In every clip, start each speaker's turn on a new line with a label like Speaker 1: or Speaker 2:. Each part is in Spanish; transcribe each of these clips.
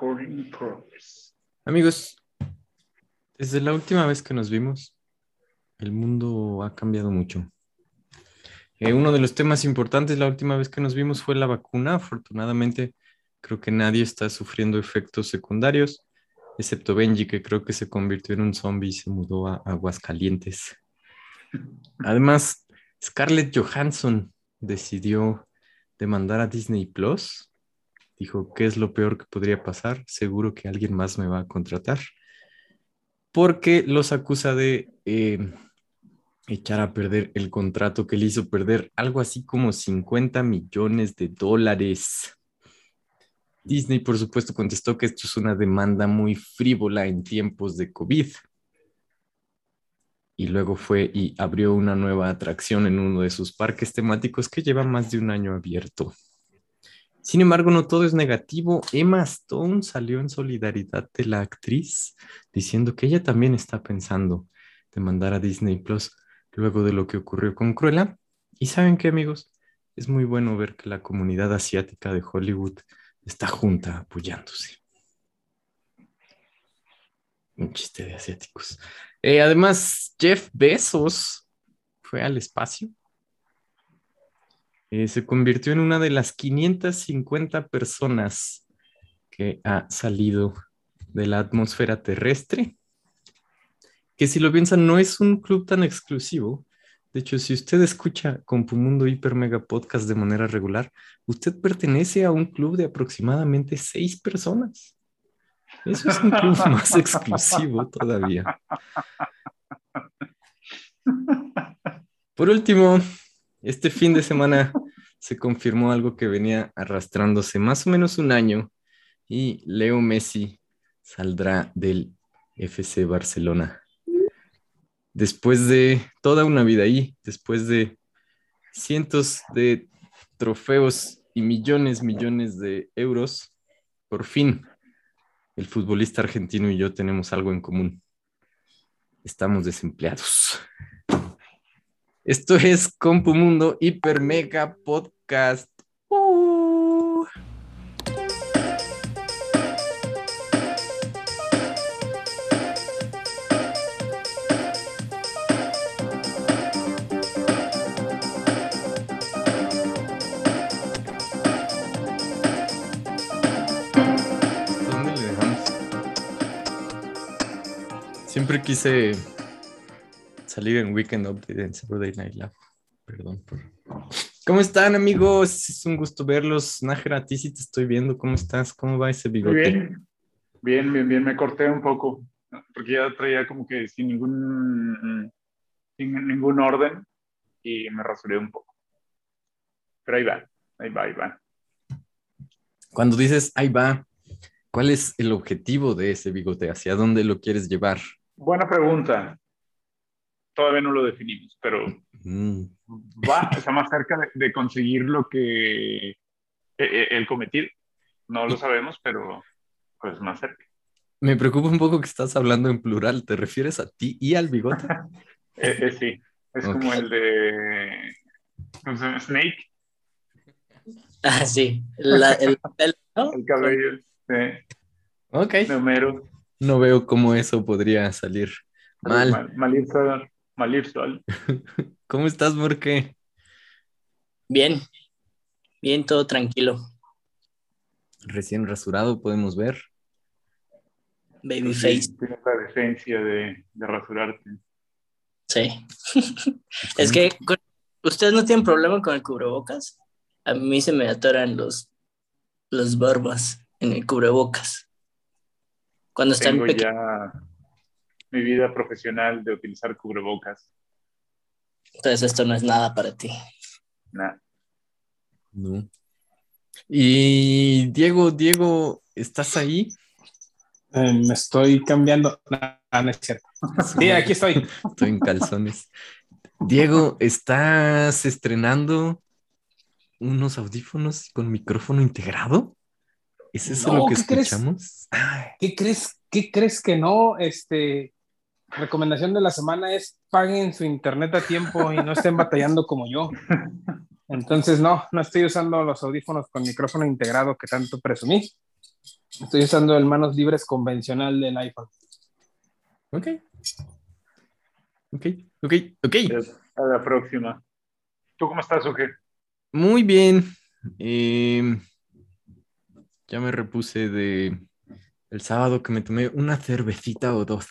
Speaker 1: Recording.
Speaker 2: Amigos, desde la última vez que nos vimos, el mundo ha cambiado mucho. Eh, uno de los temas importantes la última vez que nos vimos fue la vacuna. Afortunadamente, creo que nadie está sufriendo efectos secundarios, excepto Benji, que creo que se convirtió en un zombie y se mudó a Aguascalientes. Además, Scarlett Johansson decidió demandar a Disney Plus. Dijo, ¿qué es lo peor que podría pasar? Seguro que alguien más me va a contratar. Porque los acusa de eh, echar a perder el contrato que le hizo perder algo así como 50 millones de dólares. Disney, por supuesto, contestó que esto es una demanda muy frívola en tiempos de COVID. Y luego fue y abrió una nueva atracción en uno de sus parques temáticos que lleva más de un año abierto. Sin embargo, no todo es negativo. Emma Stone salió en solidaridad de la actriz, diciendo que ella también está pensando demandar a Disney Plus luego de lo que ocurrió con Cruella. Y saben qué, amigos, es muy bueno ver que la comunidad asiática de Hollywood está junta apoyándose. Un chiste de asiáticos. Eh, además, Jeff Bezos fue al espacio. Eh, se convirtió en una de las 550 personas que ha salido de la atmósfera terrestre que si lo piensan no es un club tan exclusivo. De hecho, si usted escucha Compumundo Hiper Mega Podcast de manera regular, usted pertenece a un club de aproximadamente seis personas. Eso es un club más exclusivo todavía. Por último, este fin de semana se confirmó algo que venía arrastrándose más o menos un año y Leo Messi saldrá del FC Barcelona después de toda una vida ahí, después de cientos de trofeos y millones, millones de euros, por fin el futbolista argentino y yo tenemos algo en común. Estamos desempleados. Esto es Compu Mundo Hiper Mega Podcast. Siempre quise salir en Weekend Update en Saturday Night Live. Perdón ¿Cómo están, amigos? Es un gusto verlos. Nájera, a ti sí te estoy viendo. ¿Cómo estás? ¿Cómo va ese bigote?
Speaker 1: Bien, bien, bien, bien. Me corté un poco porque ya traía como que sin ningún, sin ningún orden y me rasuré un poco. Pero ahí va, ahí va, ahí va.
Speaker 2: Cuando dices ahí va, ¿cuál es el objetivo de ese bigote? ¿Hacia dónde lo quieres llevar?
Speaker 1: Buena pregunta. Todavía no lo definimos, pero
Speaker 2: Mm,
Speaker 1: va, está más cerca de, de conseguir lo que eh, eh, el cometido. No lo sabemos, pero pues más cerca.
Speaker 2: Me preocupa un poco que estás hablando en plural. ¿Te refieres a ti y al bigote?
Speaker 1: Eh, eh, sí, es
Speaker 2: Ok.
Speaker 1: como el de. Snake,
Speaker 3: Ah, sí. La- el pelo, ¿no?
Speaker 1: el cabello de,
Speaker 2: Ok.
Speaker 1: Homero.
Speaker 2: No veo cómo eso podría salir mal.
Speaker 1: Mal, Malir Sol. Malir Sol.
Speaker 2: ¿Cómo estás, Morque?
Speaker 3: Bien. Bien, todo tranquilo.
Speaker 2: Recién rasurado, podemos ver.
Speaker 3: Babyface.
Speaker 1: Sí, Tienes la decencia de, de rasurarte.
Speaker 3: Sí. Es que ustedes no tienen problema con el cubrebocas. A mí se me atoran los, los barbas en el cubrebocas. Cuando están
Speaker 1: Tengo
Speaker 3: pequeños.
Speaker 1: ya mi vida profesional de utilizar cubrebocas.
Speaker 3: Entonces esto no es nada para ti.
Speaker 1: Nah.
Speaker 2: No. Y Diego, Diego, ¿estás ahí?
Speaker 4: Eh, me estoy cambiando. No, no es cierto. Sí, aquí estoy.
Speaker 2: Estoy en calzones. Diego, ¿estás estrenando unos audífonos con micrófono integrado? ¿Es eso
Speaker 4: No,
Speaker 2: lo que escuchamos?
Speaker 4: ¿Qué crees? ¿Qué crees que no? Este recomendación de la semana es paguen su internet a tiempo y no estén batallando como yo. Entonces, no, no estoy usando los audífonos con micrófono integrado que tanto presumí. Estoy usando el manos libres convencional del iPhone.
Speaker 2: Ok. Ok, ok, ok.
Speaker 1: A la próxima. ¿Tú cómo estás o qué?
Speaker 2: Muy bien. Eh, ya me repuse de el sábado que me tomé una cervecita o dos.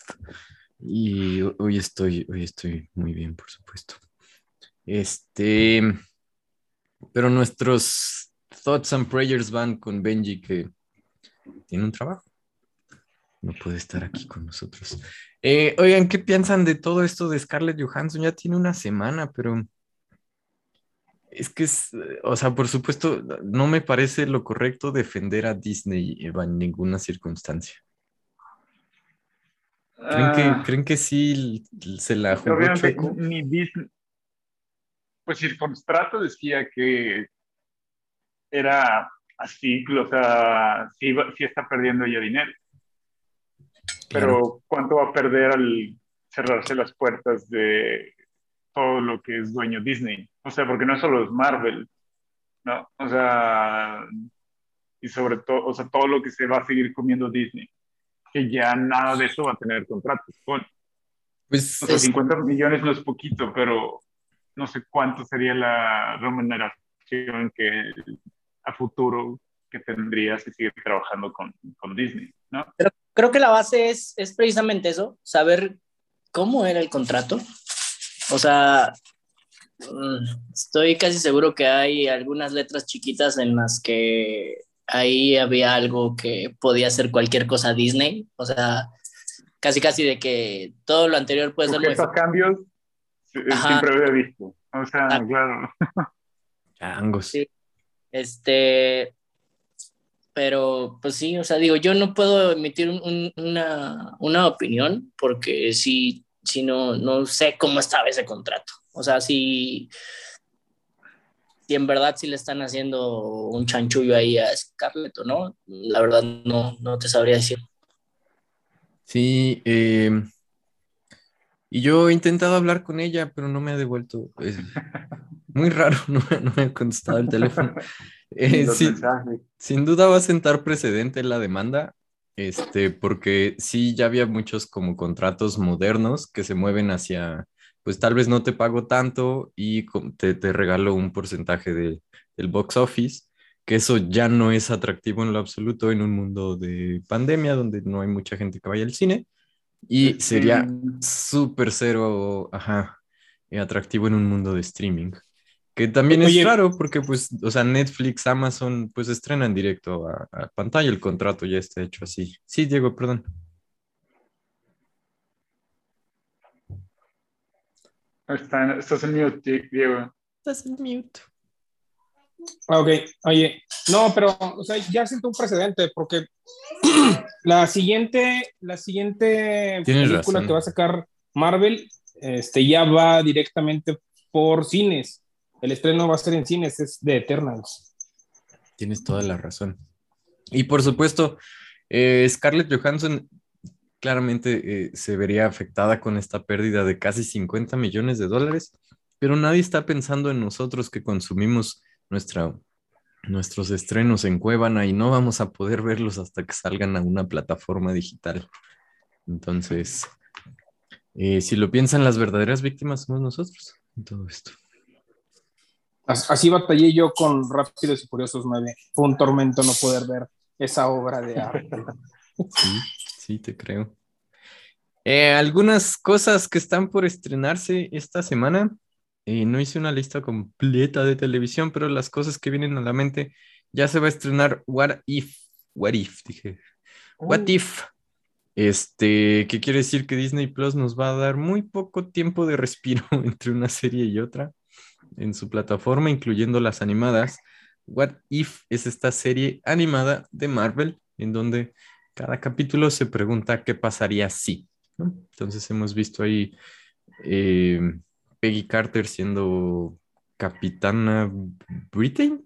Speaker 2: Y hoy estoy, hoy estoy muy bien, por supuesto. Este, pero nuestros thoughts and prayers van con Benji, que tiene un trabajo. No puede estar aquí con nosotros. Eh, oigan, ¿qué piensan de todo esto de Scarlett Johansson? Ya tiene una semana, pero es que es, o sea, por supuesto, no me parece lo correcto defender a Disney en ninguna circunstancia. ¿Creen, que,
Speaker 1: Ah,
Speaker 2: ¿creen que sí se la jugó chueco?
Speaker 1: ni Disney. Pues si el contrato decía que era así, o sea, sí, sí está perdiendo ya dinero. Pero ¿cuánto va a perder al cerrarse las puertas de todo lo que es dueño Disney? O sea, porque no solo es Marvel, ¿no? O sea, y sobre todo, o sea, todo lo que se va a seguir comiendo Disney, que ya nada de eso va a tener contratos con.
Speaker 2: Pues
Speaker 1: O sea,
Speaker 3: Es-
Speaker 1: 50 millones no es poquito, pero no sé cuánto sería la remuneración que a futuro que tendrías si sigues trabajando con, con Disney, ¿no?
Speaker 3: Creo que la base es, es precisamente eso, saber cómo era el contrato. O sea, mm, estoy casi seguro que hay algunas letras chiquitas en las que ahí había algo que podía hacer cualquier cosa Disney. O sea, casi casi de que todo lo anterior puede ser muy
Speaker 1: a cambios, eh,
Speaker 3: Ajá.
Speaker 1: siempre había visto. O sea,
Speaker 3: Ah.
Speaker 1: claro.
Speaker 2: changos.
Speaker 3: Sí. Este, pero pues sí, o sea, digo, yo no puedo emitir un- un- una, una opinión porque sí, sí no, no sé cómo estaba ese contrato. O sea, si, si en verdad sí le están haciendo un chanchullo ahí a Scarlett o no, la verdad no, no te sabría decir.
Speaker 2: Sí, eh, y yo he intentado hablar con ella, pero no me ha devuelto. Es muy raro, no, me- no me ha contestado el teléfono. Eh, sí,
Speaker 1: mensajes.
Speaker 2: sin duda va a sentar precedente la demanda, este, porque sí, ya había muchos como contratos modernos que se mueven hacia, pues tal vez no te pago tanto y te, te regalo un porcentaje de- del box office, que eso ya no es atractivo en lo absoluto en un mundo de pandemia donde no hay mucha gente que vaya al cine y sería
Speaker 1: Mm,
Speaker 2: súper cero, ajá, eh, atractivo en un mundo de streaming. Que también
Speaker 4: Oye.
Speaker 2: es raro porque, pues, o sea, Netflix, Amazon, pues estrenan directo a, a pantalla, el contrato ya está hecho así. Sí, Diego, perdón.
Speaker 1: Está- estás en mute, Diego.
Speaker 2: Estás en mute.
Speaker 4: Ok, oye, no, pero o sea, ya siento un precedente porque la siguiente, la siguiente
Speaker 2: Tienes
Speaker 4: película
Speaker 2: razón.
Speaker 4: que va a sacar Marvel este, ya va directamente por cines. El estreno va a ser en cines, es de Eternals.
Speaker 2: Tienes toda la razón. Y por supuesto, eh, Scarlett Johansson claramente eh, se vería afectada con esta pérdida de casi 50 millones de dólares, pero nadie está pensando en nosotros que consumimos nuestra, nuestros estrenos en Cuevana y no vamos a poder verlos hasta que salgan a una plataforma digital. Entonces, eh, si lo piensan, las verdaderas víctimas somos nosotros en todo esto.
Speaker 4: As- Así batallé yo con Rápidos y Furiosos 9. Fue un tormento no poder ver esa obra de arte.
Speaker 2: Sí, sí, te creo. Eh, algunas cosas que están por estrenarse esta semana. Eh, no hice una lista completa de televisión, pero las cosas que vienen a la mente, ya se va a estrenar What If. What If, dije. What If. Este, ¿qué quiere decir que Disney Plus nos va a dar muy poco tiempo de respiro entre una serie y otra en su plataforma, incluyendo las animadas. What If es esta serie animada de Marvel, en donde cada capítulo se pregunta qué pasaría si. ¿no? Entonces hemos visto ahí eh, Peggy Carter siendo capitana Britain.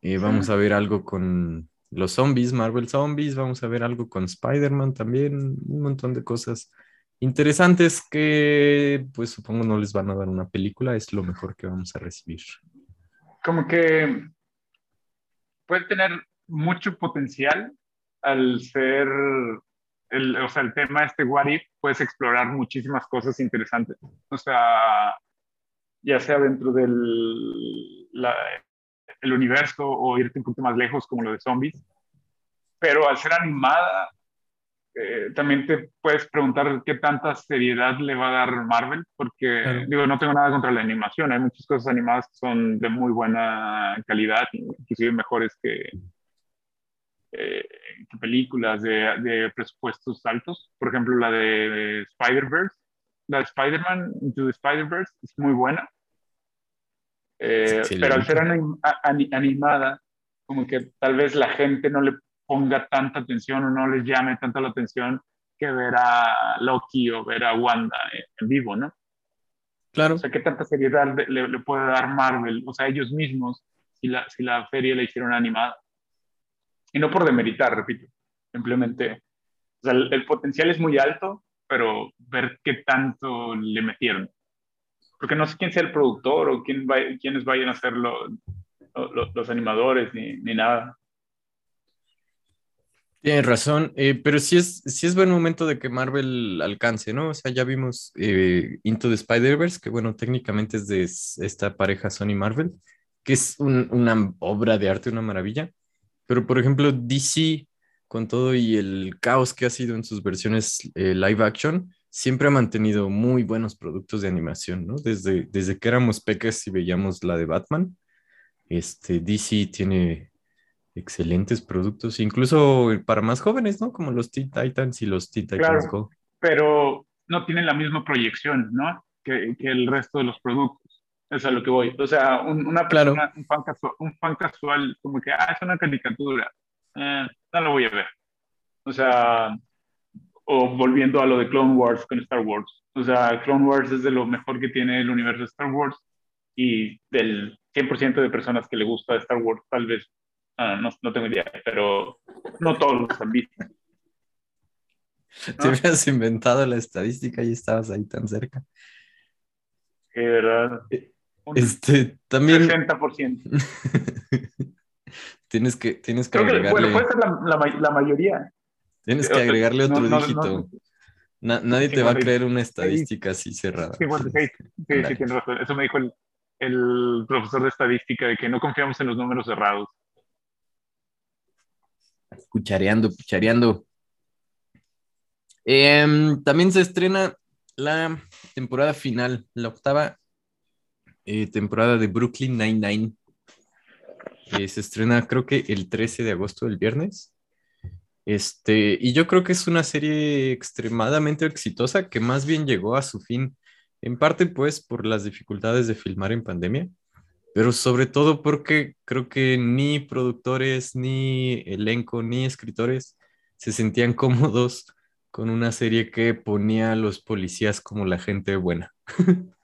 Speaker 2: Eh, vamos a ver algo con los zombies, Marvel Zombies. Vamos a ver algo con Spider-Man también. Un montón de cosas interesantes que pues supongo no les van a dar una película. Es lo mejor que vamos a recibir.
Speaker 1: Como que puede tener mucho potencial, al ser, el, o sea, el tema este What If, puedes explorar muchísimas cosas interesantes. O sea, ya sea dentro del la, el universo o irte un poquito más lejos como lo de zombies. Pero al ser animada, eh, también te puedes preguntar qué tanta seriedad le va a dar Marvel, porque digo, no tengo nada contra la animación, hay muchas cosas animadas que son de muy buena calidad, inclusive mejores que, eh, películas de, de, presupuestos altos. Por ejemplo, la de Spider-Verse, la de Spider-Man Into the Spider-Verse es muy buena, eh, pero al ser animada, como que tal vez la gente no le ponga tanta atención o no les llame tanto la atención que ver a Loki o ver a Wanda en, vivo, ¿no?
Speaker 2: Claro.
Speaker 1: O sea, ¿qué tanta seriedad le, puede dar Marvel? O sea, ellos mismos, si la, si la feria la hicieron animada. Y no por demeritar, repito, simplemente, o sea, el, potencial es muy alto, pero ver qué tanto le metieron. Porque no sé quién sea el productor o quién va, quiénes vayan a ser los, los animadores ni, ni nada.
Speaker 2: Tienes razón, eh, pero sí es, sí es buen momento de que Marvel alcance, ¿no? O sea, ya vimos eh, Into the Spider-Verse, que bueno, técnicamente es de esta pareja Sony Marvel, que es una obra de arte, una maravilla. Pero por ejemplo, DC, con todo y el caos que ha sido en sus versiones eh, live action, siempre ha mantenido muy buenos productos de animación, ¿no? Desde, desde que éramos peques y veíamos la de Batman, este, DC tiene excelentes productos, incluso para más jóvenes, ¿no? Como los Teen Titans y los Teen Titans Go.
Speaker 1: Pero no tienen la misma proyección, ¿no? Que, que, el resto de los productos. Es a lo que voy. O sea, una persona, un, fan casual, un, fan casual, como que, ah, es una caricatura, eh, no lo voy a ver. O sea, o volviendo a lo de Clone Wars con Star Wars. O sea, Clone Wars es de lo mejor que tiene el universo de Star Wars y del 100% de personas que le gusta Star Wars, tal vez Ah, no, no, tengo idea, pero no todos los han visto.
Speaker 2: Te habías inventado la estadística y estabas ahí tan cerca.
Speaker 1: Sí, verdad.
Speaker 2: Eh, este, también...
Speaker 1: 60%.
Speaker 2: tienes que, tienes que agregarle...
Speaker 1: bueno, puede ser la, la, mayoría.
Speaker 2: Tienes que agregarle otro dígito. nadie te va a creer una estadística así cerrada.
Speaker 1: Sí, sí, sí, tienes razón. Eso me dijo el, el profesor de estadística, de que no confiamos en los números cerrados.
Speaker 2: Cuchareando, cuchareando. Em, también se estrena la temporada final, la octava eh, temporada de Brooklyn Nine-Nine. se estrena creo que el 13 de agosto, el viernes. Este, y yo creo que es una serie extremadamente exitosa que más bien llegó a su fin, en parte pues por las dificultades de filmar en pandemia, pero sobre todo porque creo que ni productores, ni elenco, ni escritores se sentían cómodos con una serie que ponía a los policías como la gente buena.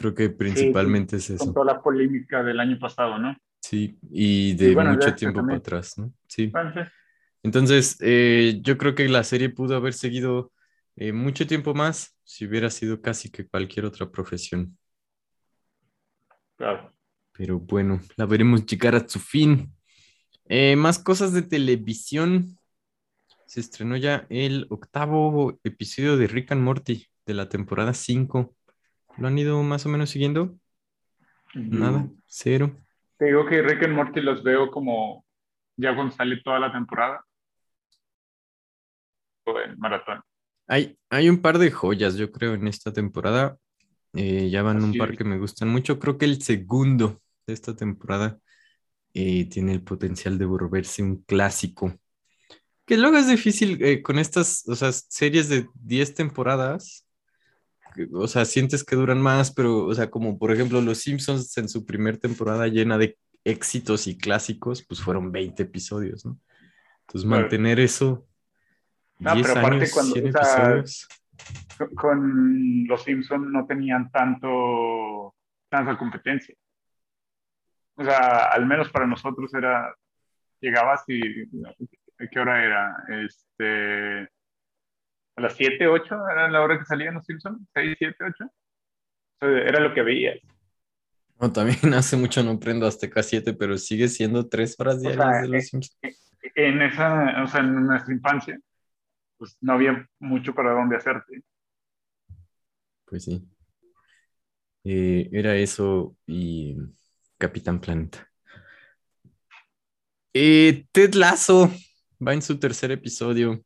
Speaker 2: Creo que principalmente es eso.
Speaker 1: Con toda la polémica del año pasado, ¿no?
Speaker 2: Sí, y de mucho tiempo para atrás, ¿no? Sí. Entonces, eh, yo creo que la serie pudo haber seguido eh, mucho tiempo más si hubiera sido casi que cualquier otra profesión. Pero bueno, la veremos llegar a su fin. Eh, más cosas de televisión. Se estrenó ya el octavo episodio de Rick and Morty de la temporada 5. ¿Lo han ido más o menos siguiendo? Nada, cero.
Speaker 1: Te digo que Rick and Morty los veo como ya cuando sale toda la temporada. O en maratón.
Speaker 2: Hay, hay un par de joyas, yo creo, en esta temporada. Eh, ya van un par que me gustan mucho. Creo que el segundo de esta temporada eh, tiene el potencial de volverse un clásico. Que luego es difícil eh, con estas, o sea, series de 10 temporadas. O sea, sientes que duran más, pero, o sea, como por ejemplo Los Simpsons en su primer temporada llena de éxitos y clásicos, pues fueron 20 episodios, ¿no? Entonces, mantener eso.
Speaker 1: No, pero aparte cuando, episodios con los Simpsons no tenían tanto, tanta competencia. O sea, al menos para nosotros era, llegabas y, ¿qué hora era? Este, a las 7, 8 era la hora que salían los Simpsons, 6, 7, 8. O sea, era lo que veías.
Speaker 2: No, también hace mucho no prendo Azteca 7, pero sigue siendo tres horas diarias de los Simpsons.
Speaker 1: en esa, o sea, en nuestra infancia, pues no había mucho para dónde hacerte.
Speaker 2: Pues sí. Eh, era eso y Capitán Planeta. Eh, Ted Lasso va en su tercer episodio.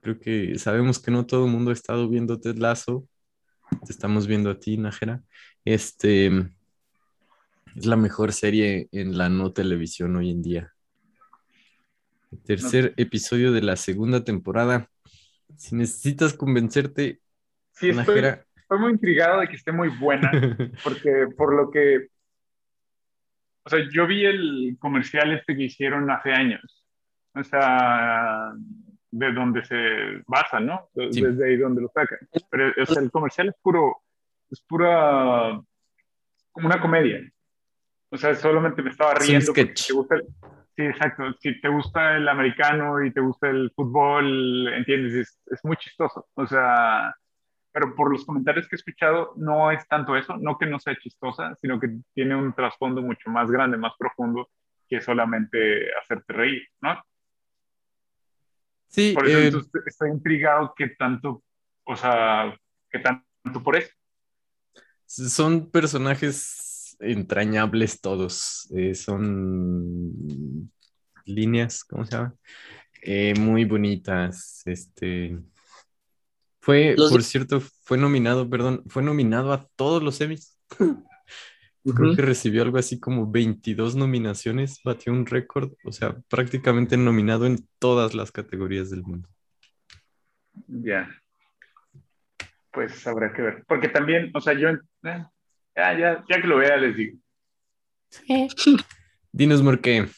Speaker 2: Creo que sabemos que no todo el mundo ha estado viendo Ted Lasso. Te estamos viendo a ti, Najera. Este es la mejor serie en la no televisión hoy en día. Tercer episodio de la segunda temporada. Si necesitas convencerte,
Speaker 1: Sí, estoy,
Speaker 2: Najera,
Speaker 1: estoy muy intrigado de que esté muy buena, porque por lo que, o sea, yo vi el comercial este que hicieron hace años, o sea, de donde se basa, ¿no?
Speaker 2: Sí.
Speaker 1: Desde ahí donde lo sacan. Pero, o sea, el comercial es puro, es pura, como una comedia. O sea, solamente me estaba riendo. porque te gusta el- sí, exacto. Si te gusta el americano y te gusta el fútbol, entiendes, es, es muy chistoso. O sea, pero por los comentarios que he escuchado, no es tanto eso, no que no sea chistosa, sino que tiene un trasfondo mucho más grande, más profundo que solamente hacerte reír, ¿no?
Speaker 2: Sí,
Speaker 1: Por eso
Speaker 2: eh,
Speaker 1: entonces, estoy intrigado que tanto, o sea, que tanto por eso.
Speaker 2: son personajes entrañables todos. eh, son líneas, ¿cómo se llama? Eh, muy bonitas. Este fue,
Speaker 3: Los-
Speaker 2: por cierto, fue nominado, perdón, fue nominado a todos los Creo que recibió algo así como 22 nominaciones, batió un récord, o sea, prácticamente nominado en todas las categorías del mundo.
Speaker 1: Ya. Pues habrá que ver. Porque también, o sea, yo, eh, ya, ya, ya que lo vea, les digo.
Speaker 2: Dinos, Morqué.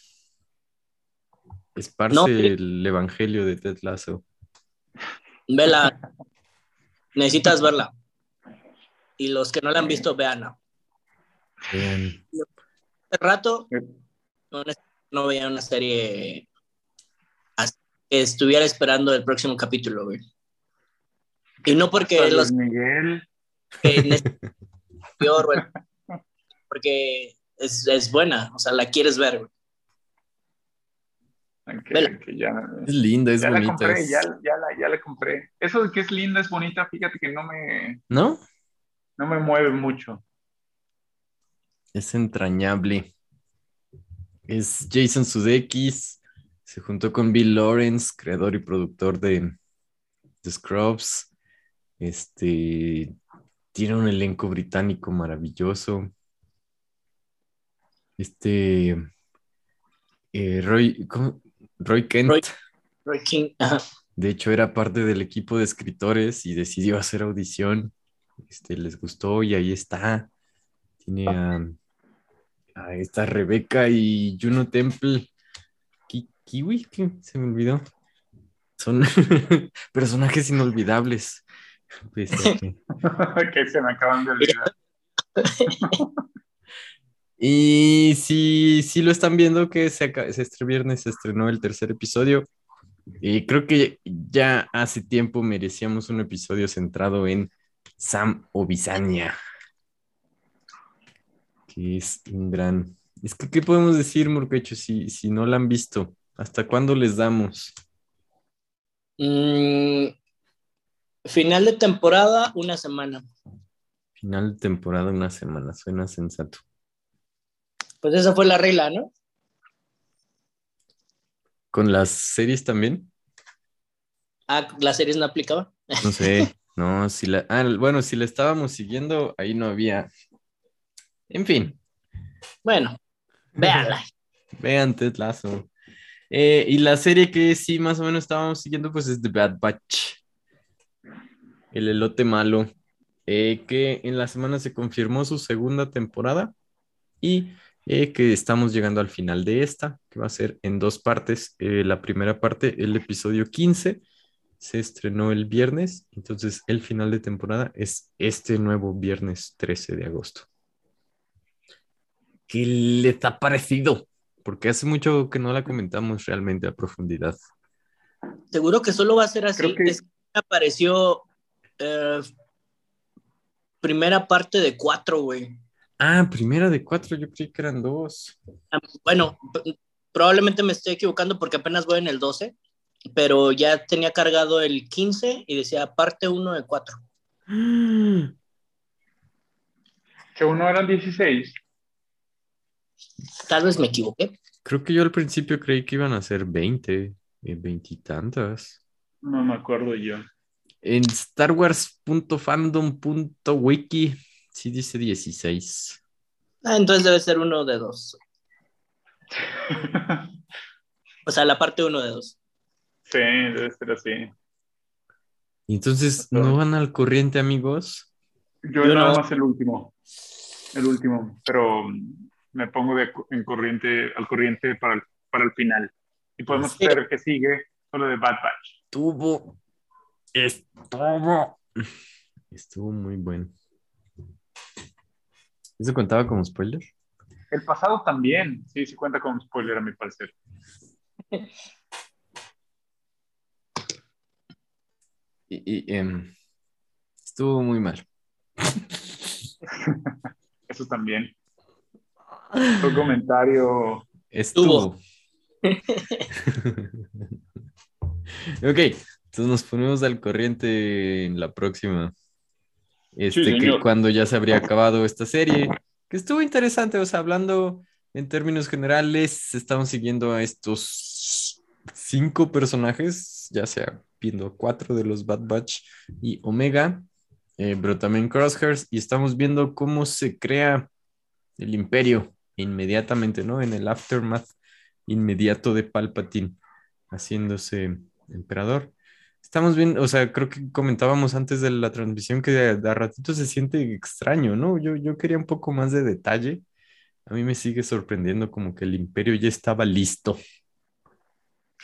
Speaker 2: Esparce
Speaker 3: No,
Speaker 2: el evangelio de Ted Lasso.
Speaker 3: Vela. Necesitas verla. Y los que no la han visto, véanla. Hace rato
Speaker 1: Eh.
Speaker 3: no, no veía una serie así que estuviera esperando el próximo capítulo, güey. Y no porque
Speaker 1: Hasta
Speaker 3: los
Speaker 1: Miguel.
Speaker 3: que en este- peor, güey, porque es, es buena, o sea, la quieres ver, güey.
Speaker 1: Que,
Speaker 3: Vela.
Speaker 1: que ya,
Speaker 2: Es linda, es
Speaker 1: ya la
Speaker 2: bonita.
Speaker 1: compré,
Speaker 2: es-
Speaker 1: ya, ya, la, ya la compré. Eso de que es linda, es bonita, fíjate que no me,
Speaker 2: ¿No?
Speaker 1: no me mueve mucho.
Speaker 2: Es entrañable. Es Jason Sudeikis. Se juntó con Bill Lawrence, creador y productor de The Scrubs. Este tiene un elenco británico maravilloso. Este eh, Roy, ¿cómo? Roy Kent,
Speaker 3: Roy- Roy King, ajá.
Speaker 2: de hecho, era parte del equipo de escritores y decidió hacer audición. Este, les gustó y ahí está. Tiene a, a esta Rebeca y Juno Temple. Ki- Kiwi, ¿qué? se me olvidó. Son personajes inolvidables. Pese a que-
Speaker 1: que se me acaban de olvidar.
Speaker 2: Y si, si lo están viendo, que se este viernes se estrenó el tercer episodio. Y creo que ya hace tiempo merecíamos un episodio centrado en Sam Obisanya. Que es un gran. Es que, ¿qué podemos decir, Morquecho, si, si no la han visto? ¿Hasta cuándo les damos?
Speaker 3: Mm, final de temporada, una semana.
Speaker 2: Final de temporada, una semana, suena sensato.
Speaker 3: Pues esa fue la regla, ¿no?
Speaker 2: ¿Con las series también?
Speaker 3: Ah, las series no aplicaban.
Speaker 2: No sé, no, si la, ah, bueno, si la estábamos siguiendo, ahí no había. En fin,
Speaker 3: Bueno, véanla.
Speaker 2: vean Ted Lasso. Eh, y la serie que sí más o menos estábamos siguiendo, pues es The Bad Batch. El elote malo, eh, que en la semana se confirmó su segunda temporada y eh, que estamos llegando al final de esta, que va a ser en dos partes. Eh, la primera parte, el episodio 15, se estrenó el viernes, entonces el final de temporada es este nuevo viernes 13 de agosto. ¿Qué les ha parecido? Porque hace mucho que no la comentamos realmente a profundidad.
Speaker 3: Seguro que solo va a ser así.
Speaker 1: Que-
Speaker 3: Es que apareció eh, primera parte de cuatro, güey.
Speaker 2: Ah, primera de cuatro, yo creí que eran dos.
Speaker 3: Bueno, probablemente me estoy equivocando porque apenas voy en el 12, pero ya tenía cargado el 15 y decía parte 1 de 4.
Speaker 1: Que uno eran 16.
Speaker 3: Tal vez me equivoqué.
Speaker 2: Creo que yo al principio creí que iban a ser 20, eh, veintitantas.
Speaker 1: No me acuerdo yo.
Speaker 2: En starwars.fandom.wiki sí dice 16.
Speaker 3: Ah, entonces debe ser uno de dos. O sea, la parte 1 de 2.
Speaker 1: sí, debe ser así.
Speaker 2: Entonces, ¿no van al corriente, amigos?
Speaker 1: Yo,
Speaker 3: Yo
Speaker 1: nada
Speaker 3: no.
Speaker 1: más el último. El último. Pero me pongo de, en corriente, al corriente para el, para el final. Y podemos
Speaker 3: Sí.
Speaker 1: el que sigue solo de Bad Batch.
Speaker 2: Estuvo. Estuvo. Estuvo muy bueno. ¿Eso contaba como spoiler?
Speaker 1: El pasado también. Sí, sí cuenta como spoiler a mi parecer.
Speaker 2: Y, y, em, estuvo muy mal.
Speaker 1: Eso también. Un comentario.
Speaker 2: Estuvo. ok, entonces nos ponemos al corriente en la próxima. Este, que cuando ya se habría acabado esta serie, que estuvo interesante, o sea, hablando en términos generales, estamos siguiendo a estos cinco personajes, ya sea viendo cuatro de los Bad Batch y Omega, eh, pero también Crosshairs, y estamos viendo cómo se crea el imperio inmediatamente, ¿no? En el aftermath inmediato de Palpatine haciéndose emperador. Estamos viendo, o sea, creo que comentábamos antes de la transmisión que de, de a ratito se siente extraño, ¿no? Yo, yo quería un poco más de detalle. A mí me sigue sorprendiendo como que el imperio ya estaba listo.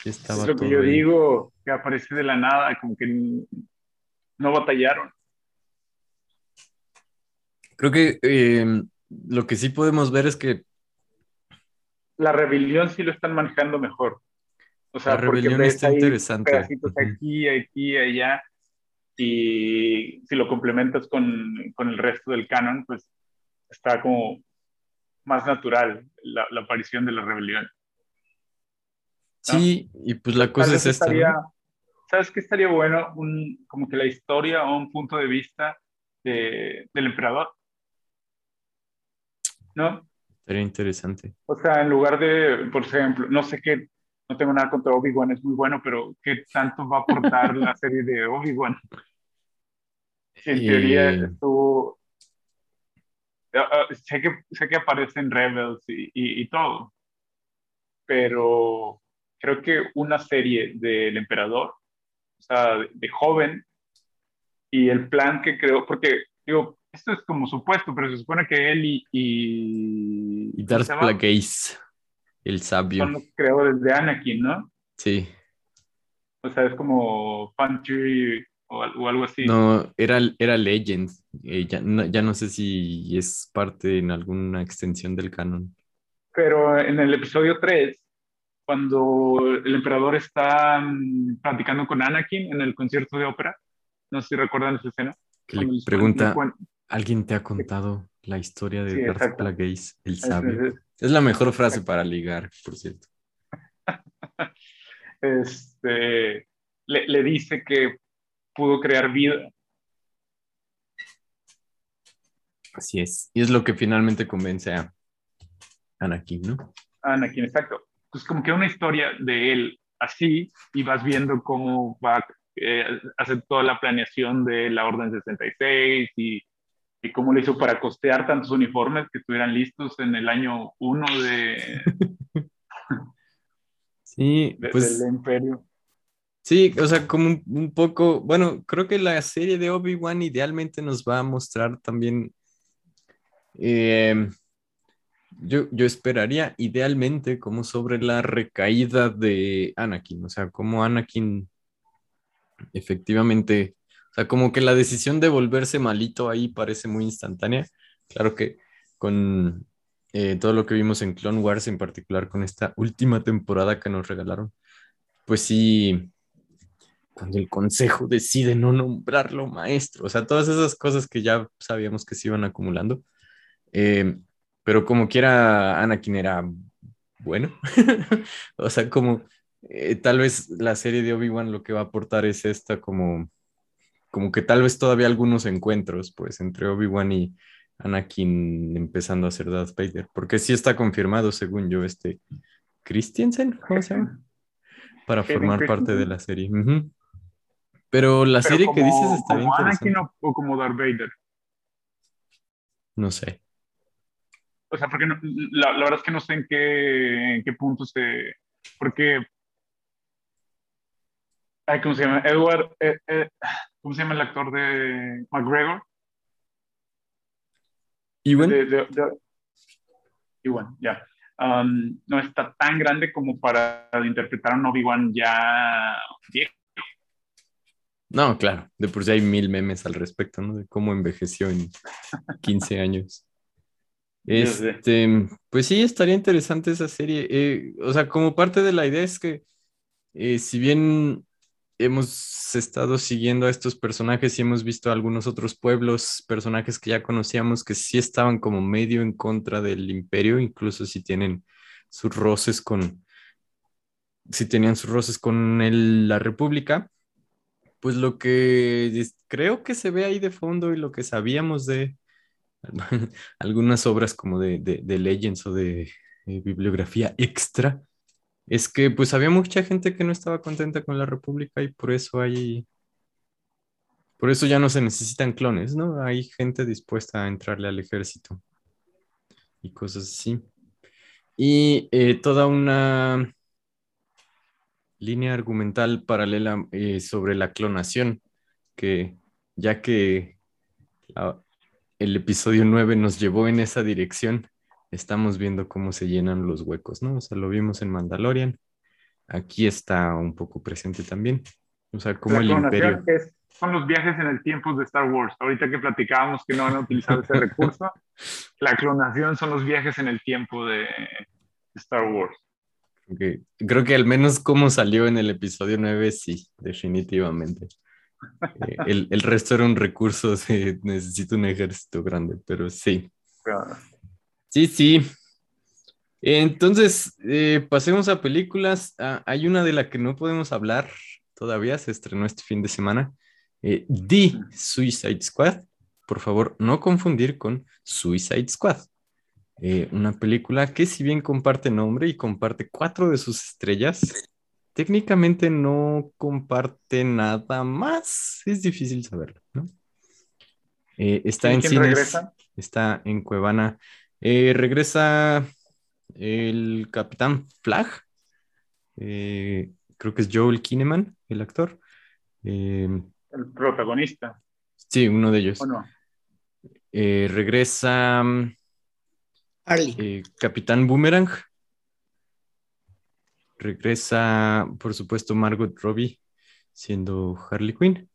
Speaker 2: Ya estaba
Speaker 1: es lo que yo
Speaker 2: ahí.
Speaker 1: digo, que aparece de la nada, como que no batallaron.
Speaker 2: Creo que eh, lo que sí podemos ver es que
Speaker 1: La rebelión sí lo están manejando mejor. O sea,
Speaker 2: La
Speaker 1: porque
Speaker 2: rebelión
Speaker 1: ves
Speaker 2: está
Speaker 1: ahí
Speaker 2: interesante.
Speaker 1: pedacitos
Speaker 2: Ujú.
Speaker 1: aquí, aquí, allá. Y si lo complementas con, con el resto del canon, pues está como más natural la, la aparición de la rebelión.
Speaker 2: sí, y pues la cosa es esta, ¿no?
Speaker 1: estaría- ¿Sabes qué estaría bueno? Un, como que la historia o un punto de vista de- del emperador. ¿No?
Speaker 2: Estaría interesante.
Speaker 1: O sea, en lugar de, por ejemplo, no sé qué, no tengo nada contra Obi-Wan, es muy bueno, pero ¿qué tanto va a aportar la serie de Obi-Wan? Si en teoría
Speaker 2: Eh.
Speaker 1: estuvo... Ah, sé, que, sé que aparecen Rebels y, y, y todo, pero creo que una serie del emperador, o sea, de, de joven, y el plan que creó, porque digo, esto es como supuesto, pero se supone que él y... Y,
Speaker 2: Y
Speaker 1: ¿cómo
Speaker 2: Darth? Plagueis, el sabio.
Speaker 1: son los creadores de Anakin, ¿no?
Speaker 2: Sí.
Speaker 1: O sea, es como Punch o, al- o algo así.
Speaker 2: No, era, era Legend. Eh, ya, no, ya no sé si es parte en alguna extensión del canon.
Speaker 1: Pero en el episodio 3, cuando el emperador está mm, platicando con Anakin en el concierto de ópera, no sé si recuerdan esa escena.
Speaker 2: Que le pregunta, ¿alguien te ha contado la historia de
Speaker 1: Sí,
Speaker 2: Darth. Plagueis, el
Speaker 1: es-
Speaker 2: sabio?
Speaker 1: es-
Speaker 2: Es la mejor frase para ligar, por cierto.
Speaker 1: este, le, le dice que pudo crear vida.
Speaker 2: Así es. Y es lo que finalmente convence a Anakin, ¿no?
Speaker 1: Anakin, exacto. Pues como que una historia de él así y vas viendo cómo va eh, hacer toda la planeación de la Orden 66 y, y cómo le hizo para costear tantos uniformes que estuvieran listos en el año uno de,
Speaker 2: Sí,
Speaker 1: de-
Speaker 2: pues
Speaker 1: del imperio.
Speaker 2: sí, o sea, como un, un poco, bueno, creo que la serie de Obi-Wan idealmente nos va a mostrar también, eh, yo, yo esperaría idealmente como sobre la recaída de Anakin, o sea, como Anakin efectivamente, sea, como que la decisión de volverse malito ahí parece muy instantánea. Claro que con eh, todo lo que vimos en Clone Wars, en particular con esta última temporada que nos regalaron, pues sí, cuando el consejo decide no nombrarlo maestro, o sea, todas esas cosas que ya sabíamos que se iban acumulando. Eh, pero como quiera, Anakin era bueno. o sea, como eh, tal vez la serie de Obi-Wan lo que va a aportar es esta como, como que tal vez todavía algunos encuentros, pues, entre Obi-Wan y Anakin empezando a ser Darth Vader, porque sí está confirmado, según yo, este Christensen, ¿cómo se llama? Para formar parte de la serie. Pero la
Speaker 1: Pero
Speaker 2: serie
Speaker 1: como,
Speaker 2: que dices está
Speaker 1: como
Speaker 2: interesante.
Speaker 1: Anakin o, o como Darth Vader.
Speaker 2: No sé.
Speaker 1: O sea, porque no- la, la verdad es que no sé en qué, en qué punto se... Porque... Ay, ¿Cómo se llama? Edward... eh, eh, ¿Cómo se llama el actor de McGregor?
Speaker 2: Bueno,
Speaker 1: De, de- de- Ewan, ya. Um, no está tan grande como para interpretar a un Obi-Wan ya viejo.
Speaker 2: no, claro, de por sí hay mil memes al respecto, ¿no? De cómo envejeció en 15 años. Este, pues sí, estaría interesante esa serie. Eh, o sea, como parte de la idea es que eh, si bien hemos estado siguiendo a estos personajes y hemos visto algunos otros pueblos, personajes que ya conocíamos que sí estaban como medio en contra del imperio, incluso si tienen sus roces con, si tenían sus roces con la república, pues lo que creo que se ve ahí de fondo y lo que sabíamos de algunas obras como de, de, de Legends o de eh, bibliografía extra, es que pues había mucha gente que no estaba contenta con la República y por eso hay, por eso ya no se necesitan clones, ¿no? Hay gente dispuesta a entrarle al ejército y cosas así. Y eh, toda una línea argumental paralela eh, sobre la clonación, que ya que el episodio 9 nos llevó en esa dirección, estamos viendo cómo se llenan los huecos, ¿no? O sea, lo vimos en Mandalorian, aquí está un poco presente también, o sea, cómo
Speaker 1: La
Speaker 2: el imperio...
Speaker 1: es- son los viajes en el tiempo de Star Wars. Ahorita que platicábamos que no van a utilizar ese recurso, la clonación son los viajes en el tiempo de Star Wars.
Speaker 2: que- creo que al menos como salió en el episodio 9, sí, definitivamente. Eh, el, el resto era un recurso de necesito un ejército grande, pero sí.
Speaker 1: Pero,
Speaker 2: Sí, sí. Entonces, eh, pasemos a películas. Ah, hay una de la que no podemos hablar todavía, se estrenó este fin de semana. Eh, The Suicide Squad. Por favor, no confundir con Suicide Squad. Eh, una película que si bien comparte nombre y comparte cuatro de sus estrellas, técnicamente no comparte nada más. Es difícil saberlo, ¿no? Eh, está
Speaker 1: ¿y
Speaker 2: en cines,
Speaker 1: regresa?
Speaker 2: está en Cuevana. Eh, regresa el Capitán Flag. Eh, creo que es Joel Kinnaman, el actor. Eh,
Speaker 1: El protagonista,
Speaker 2: sí, uno de ellos.
Speaker 1: ¿o no?
Speaker 2: Eh, regresa mm,
Speaker 3: Harley.
Speaker 2: eh, Capitán Boomerang. Regresa, por supuesto, Margot Robbie siendo Harley Quinn.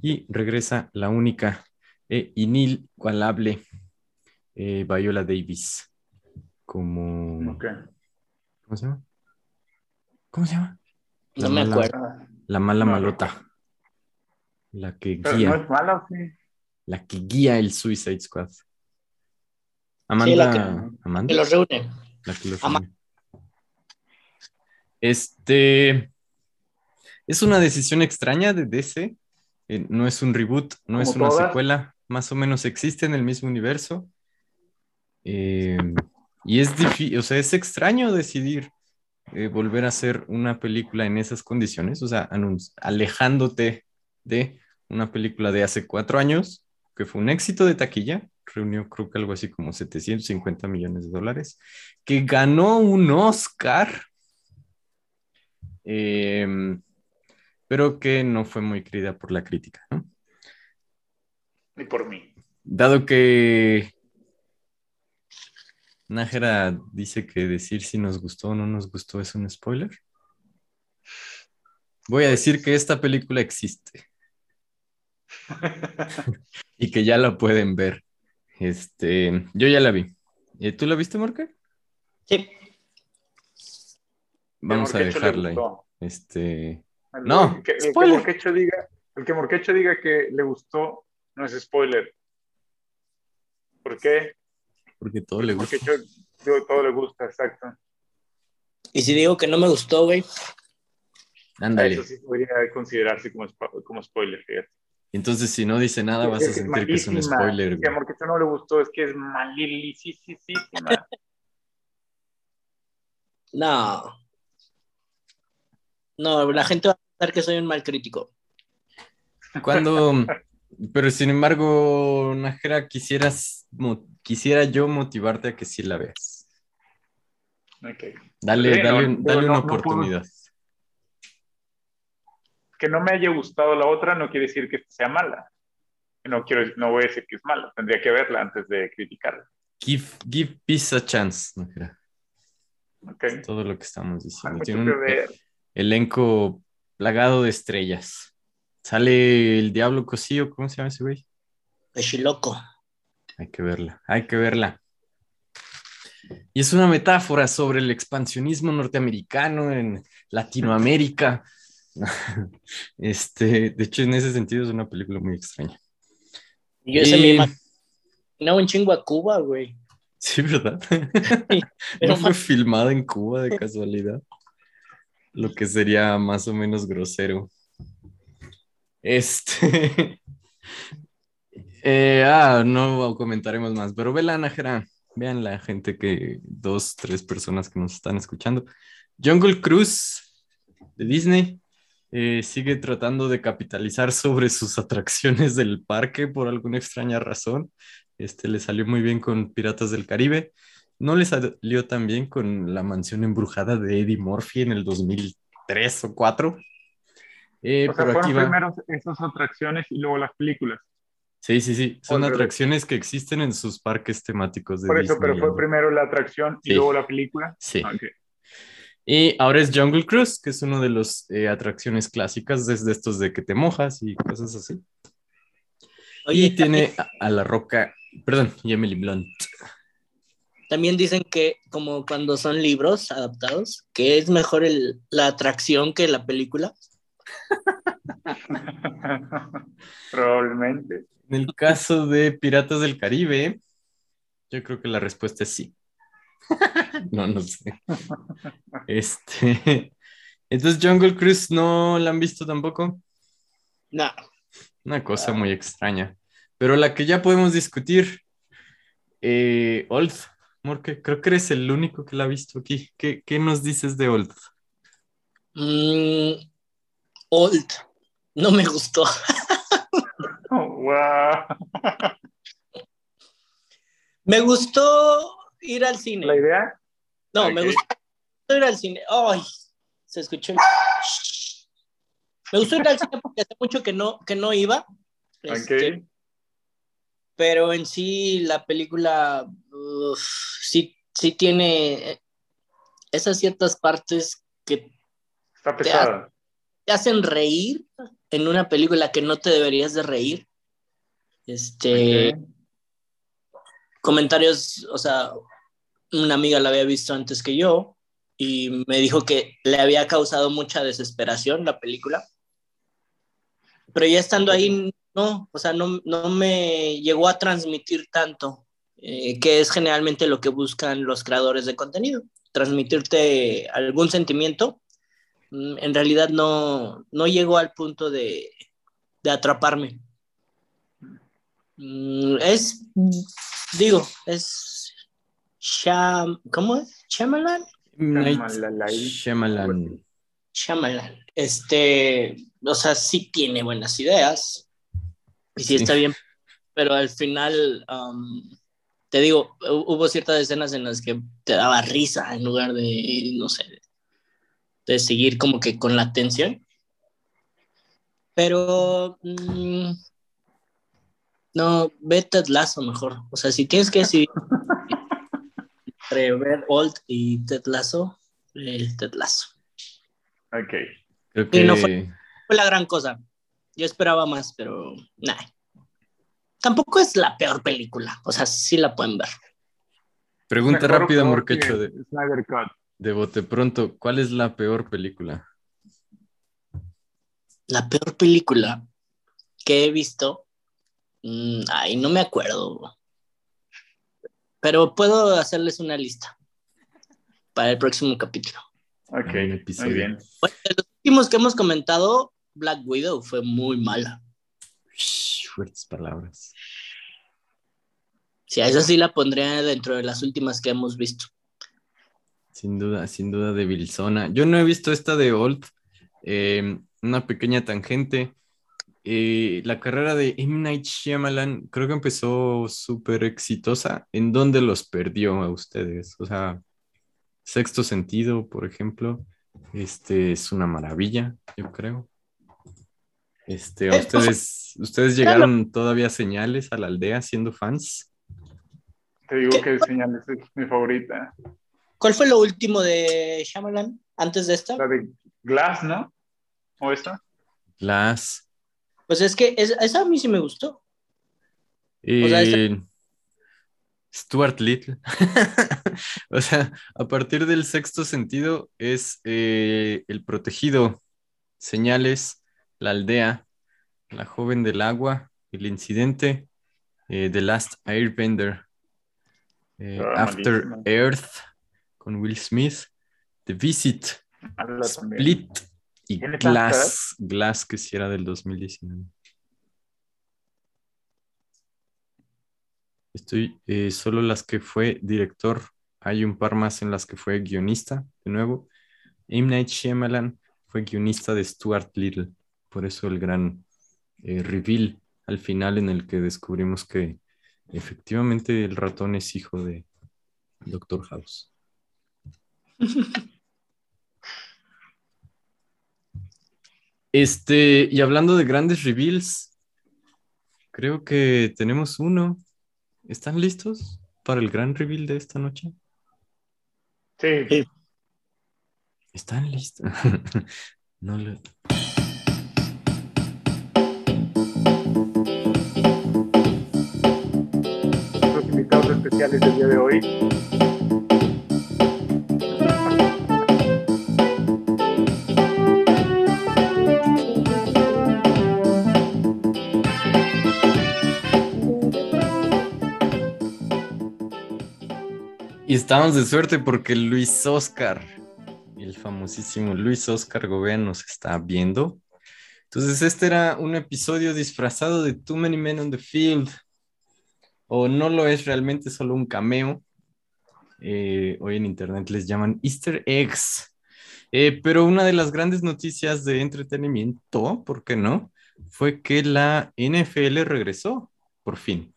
Speaker 2: Y regresa la única e inigualable eh, Viola Davis como... ¿Cómo se llama? ¿Cómo se llama?
Speaker 3: No
Speaker 2: la
Speaker 3: me
Speaker 2: mala-
Speaker 3: acuerdo.
Speaker 2: La mala malota. La que
Speaker 1: pero
Speaker 2: guía,
Speaker 1: no es mala, sí.
Speaker 2: la que guía el Suicide Squad.
Speaker 3: Sí,
Speaker 2: Amanda,
Speaker 3: la que-
Speaker 2: Amanda,
Speaker 3: Que los reúne.
Speaker 2: la que los reúne. Este es una decisión extraña de DC. Eh, no es un reboot, no es una
Speaker 1: todas.
Speaker 2: secuela. Más o menos existe en el mismo universo. Eh, y es difícil, o sea, es extraño decidir eh, volver a hacer una película en esas condiciones, o sea, alejándote de una película de hace cuatro años, que fue un éxito de taquilla, reunió creo que algo así como 750 millones de dólares, que ganó un Oscar, em, pero que no fue muy querida por la crítica, ¿no?
Speaker 1: Ni por mí.
Speaker 2: Dado que Nájera dice que decir si nos gustó o no nos gustó es un spoiler, voy a decir que esta película existe y que ya la pueden ver. Este, yo ya la vi. Eh, ¿Tú la viste, Morca?
Speaker 3: Sí.
Speaker 2: Vamos a dejarla ahí. Este,
Speaker 1: El-
Speaker 2: No,
Speaker 1: el que, el que
Speaker 2: spoiler.
Speaker 1: Morquecho diga, el que Morquecho diga que le gustó no es spoiler. ¿Por qué?
Speaker 2: Porque todo le gusta.
Speaker 1: Morquecho digo, todo le gusta, exacto.
Speaker 3: Y si digo que no me gustó, güey,
Speaker 2: Ándale.
Speaker 1: Eso sí podría considerarse como, como spoiler, fíjate.
Speaker 2: Entonces, si no dice nada, vas a sentir que es un spoiler.
Speaker 1: Sí,
Speaker 2: güey.
Speaker 1: amor, que esto no le gustó, es que es malísima.
Speaker 3: no. No, la gente va a pensar que soy un mal crítico.
Speaker 2: Cuando, pero sin embargo, Najera, quisieras, quisiera yo motivarte a que sí la veas.
Speaker 1: Ok.
Speaker 2: Dale,
Speaker 1: Sí,
Speaker 2: dale,
Speaker 1: no,
Speaker 2: dale
Speaker 1: no,
Speaker 2: una
Speaker 1: no puedo-
Speaker 2: oportunidad.
Speaker 1: Que no me haya gustado la otra no quiere decir que sea mala. No, quiero, no voy a decir que es mala. Tendría que verla antes de criticarla.
Speaker 2: Give, give peace a chance, Najera.
Speaker 1: Ok.
Speaker 2: Todo lo que estamos diciendo. Tiene un
Speaker 1: ver.
Speaker 2: elenco plagado de estrellas. Sale el Diablo Cosío, ¿cómo se llama ese güey?
Speaker 3: loco.
Speaker 2: Hay que verla, hay que verla. Y es una metáfora sobre el expansionismo norteamericano en Latinoamérica. Este, de hecho, en ese sentido es una película muy extraña.
Speaker 3: Yo se
Speaker 2: Y-
Speaker 3: me imaginaba un chingo a Cuba, güey.
Speaker 2: Sí, ¿verdad?
Speaker 3: Pero
Speaker 2: ¿No fue filmada en Cuba de casualidad? Lo que sería más o menos grosero. Este. Eh, ah, no comentaremos más, pero vela, Najera. Vean la gente que, dos, tres personas que nos están escuchando. Jungle Cruise de Disney eh, sigue tratando de capitalizar sobre sus atracciones del parque por alguna extraña razón. Este le salió muy bien con Piratas del Caribe. No le salió tan bien con la mansión embrujada de Eddie Murphy en el 2003 o 4. Eh,
Speaker 1: O sea,
Speaker 2: pero aquí
Speaker 1: fueron
Speaker 2: va.
Speaker 1: primero esas atracciones y luego las películas.
Speaker 2: Sí, sí, sí. Son atracciones que existen en sus parques temáticos de
Speaker 1: Por eso, pero fue primero la atracción y
Speaker 2: Sí.
Speaker 1: luego la película.
Speaker 2: Sí.
Speaker 1: Ok.
Speaker 2: Y ahora es Jungle Cruise, que es una de las atracciones clásicas desde estos de que te mojas y cosas así.
Speaker 3: Oye,
Speaker 2: y tiene a, a la roca, perdón, y Emily Blunt.
Speaker 3: También dicen que, como cuando son libros adaptados, que es mejor el- la atracción que la película.
Speaker 1: Probablemente.
Speaker 2: En el caso de Piratas del Caribe, yo creo que la respuesta es sí. no, no sé. Este. Entonces, Jungle Cruise no la han visto tampoco.
Speaker 3: No,
Speaker 2: Una cosa muy extraña. Pero la que ya podemos discutir, eh, Old, porque creo que eres el único que la ha visto aquí. ¿Qué, qué nos dices de Old?
Speaker 3: Mm, old. No me gustó.
Speaker 1: Wow.
Speaker 3: Me gustó ir al cine.
Speaker 1: ¿La idea?
Speaker 3: No, me gustó ir al cine. Ay, se escuchó. Me gustó ir al cine porque hace mucho que no, que no iba. Este,
Speaker 1: Ok.
Speaker 3: pero en sí la película sí, sí tiene esas ciertas partes que
Speaker 1: Está pesada.
Speaker 3: te hacen reír en una película que no te deberías de reír. Este,
Speaker 1: Ok.
Speaker 3: comentarios, o sea, una amiga la había visto antes que yo y me dijo que le había causado mucha desesperación la película. Pero ya estando ahí, no, o sea, no, no me llegó a transmitir tanto, eh, que es generalmente lo que buscan los creadores de contenido, transmitirte algún sentimiento. Mm, En realidad no, no llegó al punto de, de atraparme. Mm, Es, digo, es Sham, ¿cómo es? Shyamalan.
Speaker 2: Shyamalan.
Speaker 3: Shyamalan. Este, o sea, sí tiene buenas ideas y sí,
Speaker 2: Sí.
Speaker 3: está bien, pero al final, um, te digo, hu- hubo ciertas escenas en las que te daba risa en lugar de, no sé, de seguir como que con la atención. Pero mm, no, ve Ted Lasso mejor. O sea, si tienes que decidir entre ver Old y Ted Lasso, el Ted Lasso.
Speaker 1: Ok.
Speaker 2: Creo
Speaker 3: Sí,
Speaker 2: que
Speaker 3: no fue la gran cosa. Yo esperaba más, pero nada. Tampoco es la peor película. O sea, sí la pueden ver.
Speaker 2: pregunta
Speaker 1: Mejor
Speaker 2: rápida, Morquecho,
Speaker 1: que
Speaker 2: de, de bote pronto. ¿Cuál es la peor película?
Speaker 3: La peor película que he visto. Mm, ay, no me acuerdo. Pero puedo hacerles una lista para el próximo capítulo.
Speaker 1: Ok, muy bien.
Speaker 3: Bueno, de los últimos que hemos comentado, Black Widow fue muy mala.
Speaker 2: Fuertes palabras.
Speaker 3: Sí, a esa sí la pondría dentro de las últimas que hemos visto.
Speaker 2: Sin duda, sin duda de Bilzona. Yo no he visto esta de Old. eh, una pequeña tangente. Eh, la carrera de M. Night Shyamalan creo que empezó súper exitosa. ¿En dónde los perdió a ustedes? O sea, Sexto Sentido, por ejemplo. Este es una maravilla, yo creo. Este, ¿a
Speaker 3: Eh,
Speaker 2: ustedes, ustedes llegaron todavía señales a la aldea siendo fans?
Speaker 1: Te digo
Speaker 3: ¿Qué?
Speaker 1: que Señales es mi favorita.
Speaker 3: ¿Cuál fue lo último de Shyamalan antes de esta?
Speaker 1: La de Glass, ¿no? ¿O esta?
Speaker 2: Las.
Speaker 3: Pues es que es- esa a mí sí me gustó. O sea, esa-
Speaker 2: Stuart Little. o sea, a partir del sexto sentido es eh, el protegido, señales, la aldea, la joven del agua, el incidente, eh, The Last Airbender, eh,
Speaker 1: Ah,
Speaker 2: After. Earth con Will Smith, The Visit,
Speaker 1: también.
Speaker 2: Y
Speaker 1: ¿Tiene
Speaker 2: Glass, Glass que sí era del 2019. Estoy eh, solo las que fue director. Hay un par más en las que fue guionista, de nuevo. M. Night Shyamalan fue guionista de Stuart Little. Por eso el gran eh, reveal al final en el que descubrimos que efectivamente el ratón es hijo de Doctor House. Este, y hablando de grandes reveals, creo que tenemos uno. ¿Están listos para el gran reveal de esta noche?
Speaker 1: Sí.
Speaker 3: Sí.
Speaker 2: ¿Están listos? no le...
Speaker 1: Los invitados especiales del día de hoy.
Speaker 2: Y estamos de suerte porque Luis Oscar, el famosísimo Luis Oscar Gobea nos está viendo. Entonces, este era un episodio disfrazado de Too Many Men on the Field. O no lo es realmente, solo un cameo. Eh, hoy en internet les llaman Easter eggs. Eh, pero una de las grandes noticias de entretenimiento, ¿por qué no? Fue que la NFL regresó, por fin.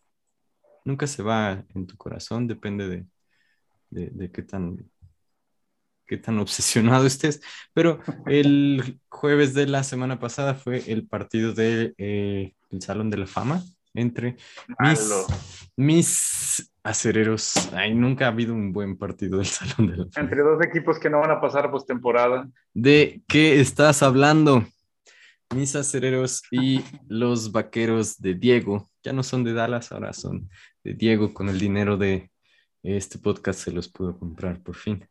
Speaker 2: Nunca se va en tu corazón, depende de, de, de qué tan qué tan obsesionado estés. Pero el jueves de la semana pasada fue el partido del de, eh, Salón de la Fama entre mis, mis acereros. Ay, nunca ha habido un buen partido del Salón de la Fama.
Speaker 1: Entre dos equipos que no van a pasar postemporada.
Speaker 2: ¿De qué estás hablando? Mis acereros y los vaqueros de Diego. Ya no son de Dallas, ahora son de Diego. Con el dinero de este podcast se los pudo comprar por fin.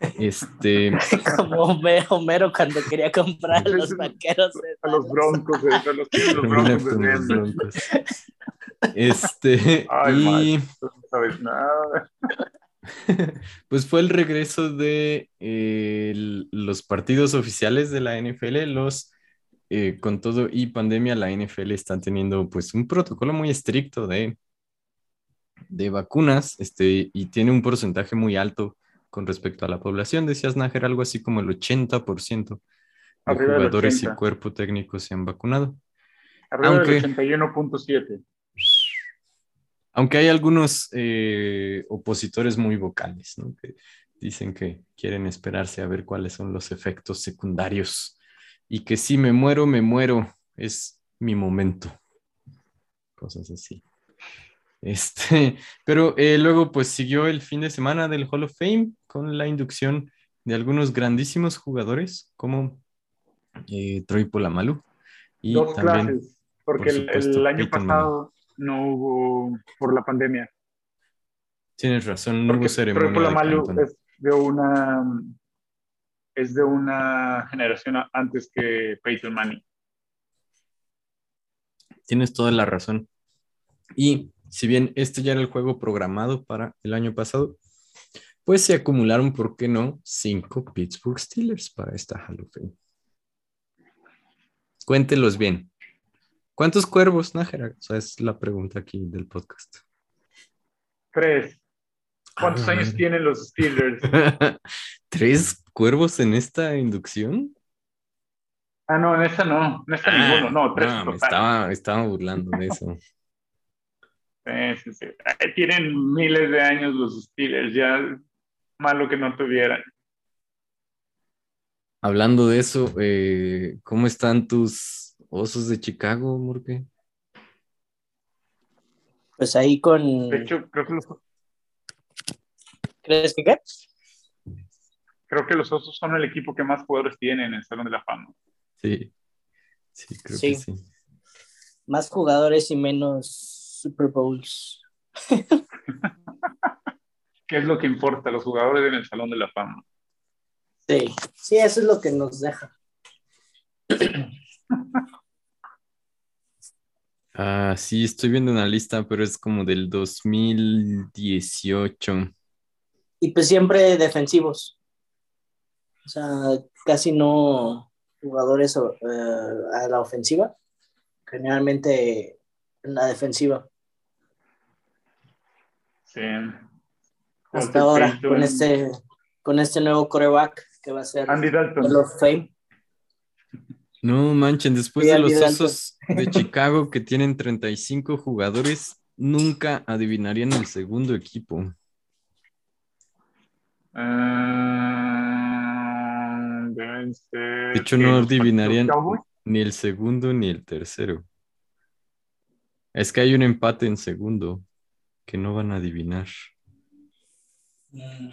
Speaker 2: Este,
Speaker 3: Como Homero, Homero cuando quería comprar a los vaqueros. de
Speaker 1: A los broncos, de- a los, los broncos de
Speaker 2: los
Speaker 1: Denver.
Speaker 2: Broncos. Este,
Speaker 1: Ay,
Speaker 2: y
Speaker 1: No sabes nada.
Speaker 2: pues fue el regreso de eh, los partidos oficiales de la NFL, los eh, con todo y pandemia, la NFL está teniendo pues un protocolo muy estricto de, de vacunas, este, y tiene un porcentaje muy alto con respecto a la población. Decías, Nájer, algo así como el 80% de
Speaker 1: Arriba del
Speaker 2: jugadores y
Speaker 1: 80.
Speaker 2: cuerpo técnico se han vacunado.
Speaker 1: Arriba
Speaker 2: Aunque-
Speaker 1: del 81.7.
Speaker 2: Aunque hay algunos eh, opositores muy vocales, ¿no? Que dicen que quieren esperarse a ver cuáles son los efectos secundarios y que si me muero, me muero, es mi momento. Cosas así. Este, pero eh, luego pues siguió el fin de semana del Hall of Fame con la inducción de algunos grandísimos jugadores como eh, Troy Polamalu y
Speaker 1: Dos
Speaker 2: también
Speaker 1: clases. Porque
Speaker 2: por
Speaker 1: el,
Speaker 2: supuesto,
Speaker 1: el año
Speaker 2: Peyton
Speaker 1: pasado no hubo por la pandemia.
Speaker 2: tienes razón, no
Speaker 1: Porque
Speaker 2: hubo ceremonia de
Speaker 1: Polamalu
Speaker 2: Clinton.
Speaker 1: es de una es de una generación antes que Peyton Manning.
Speaker 2: Tienes toda la razón. Y si bien este ya era el juego programado para el año pasado, pues se acumularon, ¿por qué no? Cinco Pittsburgh Steelers para esta Hall of Fame. Cuéntelos bien. ¿Cuántos cuervos, Nájera? O sea, es la pregunta aquí del podcast.
Speaker 1: Tres. ¿Cuántos
Speaker 2: Ah,
Speaker 1: años
Speaker 2: madre.
Speaker 1: tienen los Steelers?
Speaker 2: ¿Tres cuervos en esta inducción?
Speaker 1: Ah, no, en esta no. En esta
Speaker 2: Ah,
Speaker 1: ninguno. No, tres
Speaker 2: no, me estaba burlando de eso.
Speaker 1: Sí, sí, sí. Ay, Tienen miles de años los Steelers. Ya malo que no tuvieran.
Speaker 2: Hablando de eso, eh, ¿cómo están tus osos de Chicago, Morque?
Speaker 3: Pues ahí con.
Speaker 1: De hecho, creo que los,
Speaker 3: ¿Crees que qué?
Speaker 1: creo que los Osos son el equipo que más jugadores tiene en el Salón de la Fama.
Speaker 2: Sí, sí, creo
Speaker 3: Sí.
Speaker 2: que sí.
Speaker 3: Más jugadores y menos Super Bowls.
Speaker 1: ¿Qué es lo que importa? Los jugadores en el Salón de la Fama.
Speaker 3: Sí, sí, eso es lo que nos deja.
Speaker 2: Ah, sí, estoy viendo una lista, pero es como del 2018.
Speaker 3: Y pues siempre defensivos. O sea, casi no jugadores eh, a la ofensiva. Generalmente en la defensiva.
Speaker 1: Sí.
Speaker 3: Hasta ahora,
Speaker 1: Payton,
Speaker 3: con este, con este nuevo coreback que va a ser
Speaker 1: Andy Dalton.
Speaker 3: Hall of Fame.
Speaker 2: No manchen, después
Speaker 3: Sí,
Speaker 2: de los
Speaker 3: Dalton.
Speaker 2: osos de Chicago que tienen 35 jugadores, nunca adivinarían el segundo equipo.
Speaker 1: Ah, deben ser
Speaker 2: De hecho, no adivinarían ni el segundo ni el tercero. Es que hay un empate en segundo que no van a adivinar.
Speaker 3: No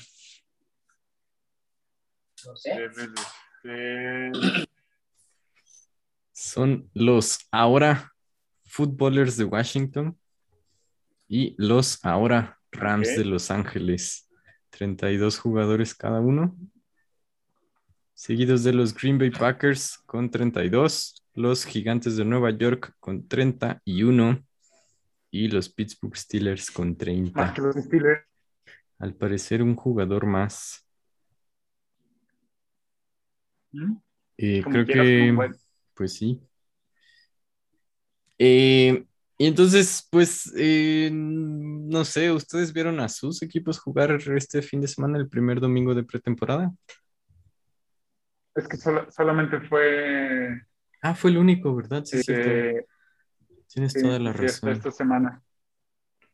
Speaker 3: sé.
Speaker 2: Son los ahora Footballers de Washington y los ahora Rams de Los Ángeles. 32 jugadores cada uno. Seguidos de los Green Bay Packers con 32, los Gigantes de Nueva York con 31 y los Pittsburgh Steelers con
Speaker 1: Más
Speaker 2: 30.
Speaker 1: que los Steelers.
Speaker 2: Al parecer un jugador más.
Speaker 1: ¿Mm?
Speaker 2: Eh, creo que, pues sí. Eh, y entonces, pues, eh, no sé, ¿ustedes vieron a sus equipos jugar este fin de semana, el primer domingo de pretemporada?
Speaker 1: Es que solo- solamente fue
Speaker 2: Ah, fue el único, ¿verdad? Sí, cierto. Tienes
Speaker 1: sí,
Speaker 2: toda la
Speaker 1: sí,
Speaker 2: razón.
Speaker 1: esta semana.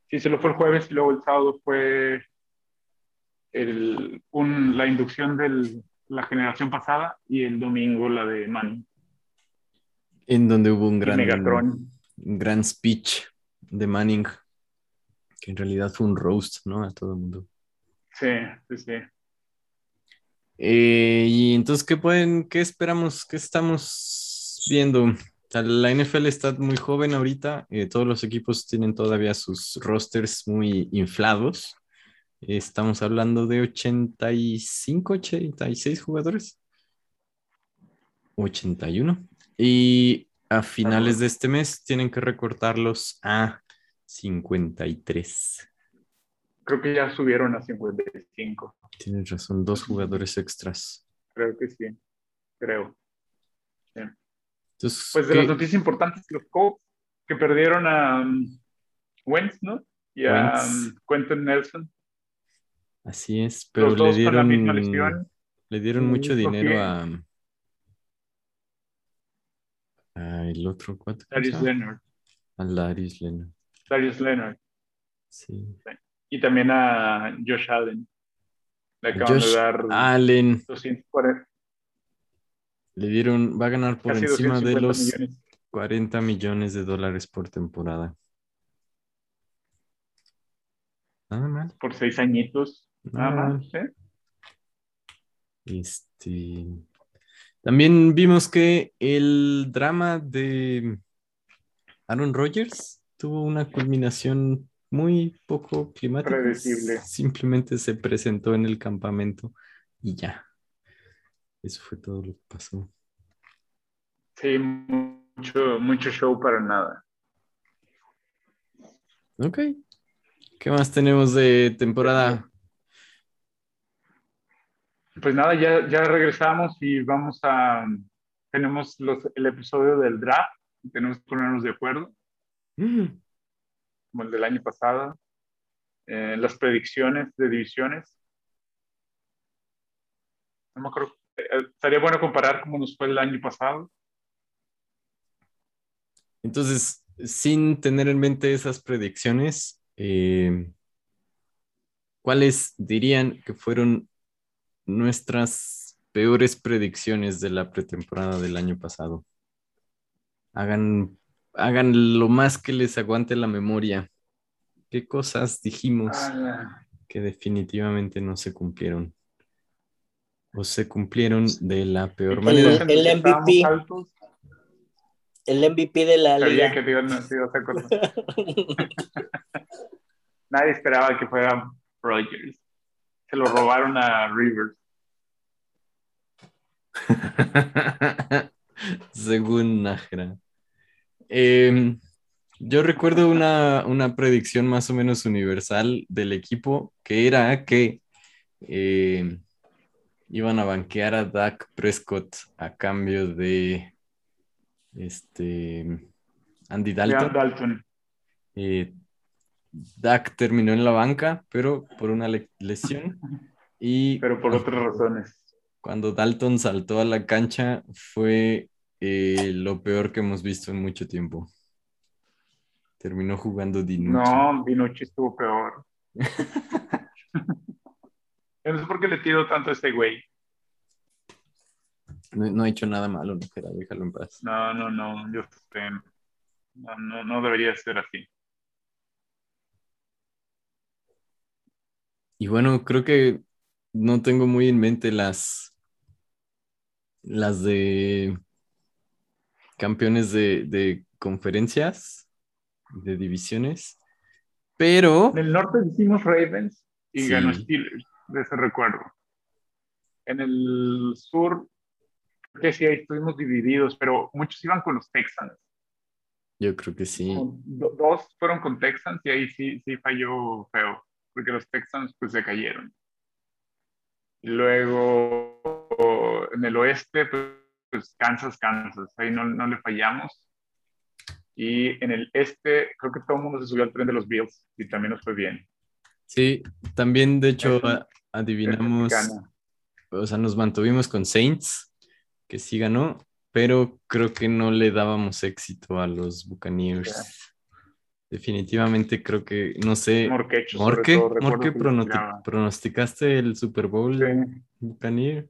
Speaker 1: Sí, se lo fue el jueves y luego el sábado fue el, un- la inducción de la generación pasada y el domingo la de Manny
Speaker 2: En donde hubo un gran, un gran speech de Manning, que en realidad fue un roast, ¿no? A todo el mundo.
Speaker 1: Sí, sí, sí.
Speaker 2: Eh, y entonces, ¿qué pueden, qué esperamos, qué estamos viendo? O sea, la NFL está muy joven ahorita, eh, todos los equipos tienen todavía sus rosters muy inflados. Estamos hablando de 85, 86 jugadores. 81. Y a finales de este mes tienen que recortarlos a 53.
Speaker 1: Creo que ya subieron a 55.
Speaker 2: Tienes razón, dos jugadores extras.
Speaker 1: Creo que sí. Creo.
Speaker 2: Entonces,
Speaker 1: Pues de
Speaker 2: ¿qué-
Speaker 1: las noticias importantes, los Colts que perdieron a um, Wentz, ¿no? Y a um, Quentin Nelson.
Speaker 2: Así es, pero le dieron, le dieron mucho
Speaker 1: ¿por
Speaker 2: dinero a, a el otro, se
Speaker 1: Darius? Leonard.
Speaker 2: A Darius Leonard.
Speaker 1: Darius Leonard.
Speaker 2: Sí.
Speaker 1: Y también a Josh Allen. Le acaban
Speaker 2: Josh
Speaker 1: de dar
Speaker 2: Allen
Speaker 1: 240,
Speaker 2: le dieron, va a ganar por
Speaker 1: casi
Speaker 2: encima de
Speaker 1: 250
Speaker 2: los
Speaker 1: millones.
Speaker 2: 40 millones de dólares por temporada. Nada mal.
Speaker 1: por seis añitos. Nada
Speaker 2: nada
Speaker 1: más.
Speaker 2: mal.
Speaker 1: ¿eh?
Speaker 2: Este, también vimos que el drama de Aaron Rodgers tuvo una culminación muy poco climática.
Speaker 1: Predecible.
Speaker 2: Simplemente se presentó en el campamento y ya. Eso fue todo lo que pasó.
Speaker 1: Sí, mucho, mucho show para nada.
Speaker 2: Ok. ¿Qué más tenemos de temporada?
Speaker 1: Pues nada, ya, ya regresamos y vamos a, tenemos los, el episodio del draft, tenemos que ponernos de acuerdo, como el del año pasado, eh, las predicciones de divisiones. No me acuerdo, estaría bueno comparar cómo nos fue el año pasado.
Speaker 2: Entonces, sin tener en mente esas predicciones, eh, ¿cuáles dirían que fueron nuestras peores predicciones de la pretemporada del año pasado? Hagan, hagan lo más que les aguante la memoria. ¿Qué cosas dijimos
Speaker 1: Ah,
Speaker 2: que definitivamente no se cumplieron? O se cumplieron de la peor manera.
Speaker 3: el MVP.
Speaker 1: altos,
Speaker 3: El MVP de la
Speaker 1: sabía
Speaker 3: liga.
Speaker 1: que te iban a te ibas a acordar. Nadie esperaba que fuera Rogers. Se lo robaron a Rivers.
Speaker 2: Según Nájera. Em, yo recuerdo una, una predicción más o menos universal del equipo que era que em, iban a banquear a Dak Prescott a cambio de este Andy Dalton.
Speaker 1: Dalton.
Speaker 2: Eh, Dak terminó en la banca, pero por una le- lesión. Y
Speaker 1: pero por otras razones.
Speaker 2: cuando Dalton saltó a la cancha fue eh, lo peor que hemos visto en mucho tiempo. Terminó jugando Dinucci.
Speaker 1: No, Dinucci estuvo peor. Yo no sé por qué le tiro tanto a este güey.
Speaker 2: No, no ha hecho nada malo, no, Jera, déjalo en paz.
Speaker 1: No, no, no, yo no, no, no debería ser así.
Speaker 2: Y bueno, creo que no tengo muy en mente las, las de campeones de, de conferencias, de divisiones, pero
Speaker 1: En el norte hicimos Ravens y
Speaker 2: Sí.
Speaker 1: ganó Steelers, de ese recuerdo. En el sur, creo que sí, ahí estuvimos divididos, pero muchos iban con los Texans.
Speaker 2: yo creo que sí.
Speaker 1: Dos fueron con Texans y ahí sí, sí falló feo, porque los Texans pues se cayeron. Y luego en el oeste, pues, Kansas, Kansas, ahí no, no le fallamos. Y en el este, creo que todo el mundo se subió al tren de los Bills y también nos fue bien.
Speaker 2: Sí, también de hecho adivinamos, o sea, nos mantuvimos con Saints, que sí ganó, pero creo que no le dábamos éxito a los Buccaneers. Definitivamente creo que, no sé,
Speaker 1: Morquecho,
Speaker 2: Morque,
Speaker 1: todo,
Speaker 2: Morque pronosticaste el Super Bowl
Speaker 1: Sí.
Speaker 2: Buccaneer.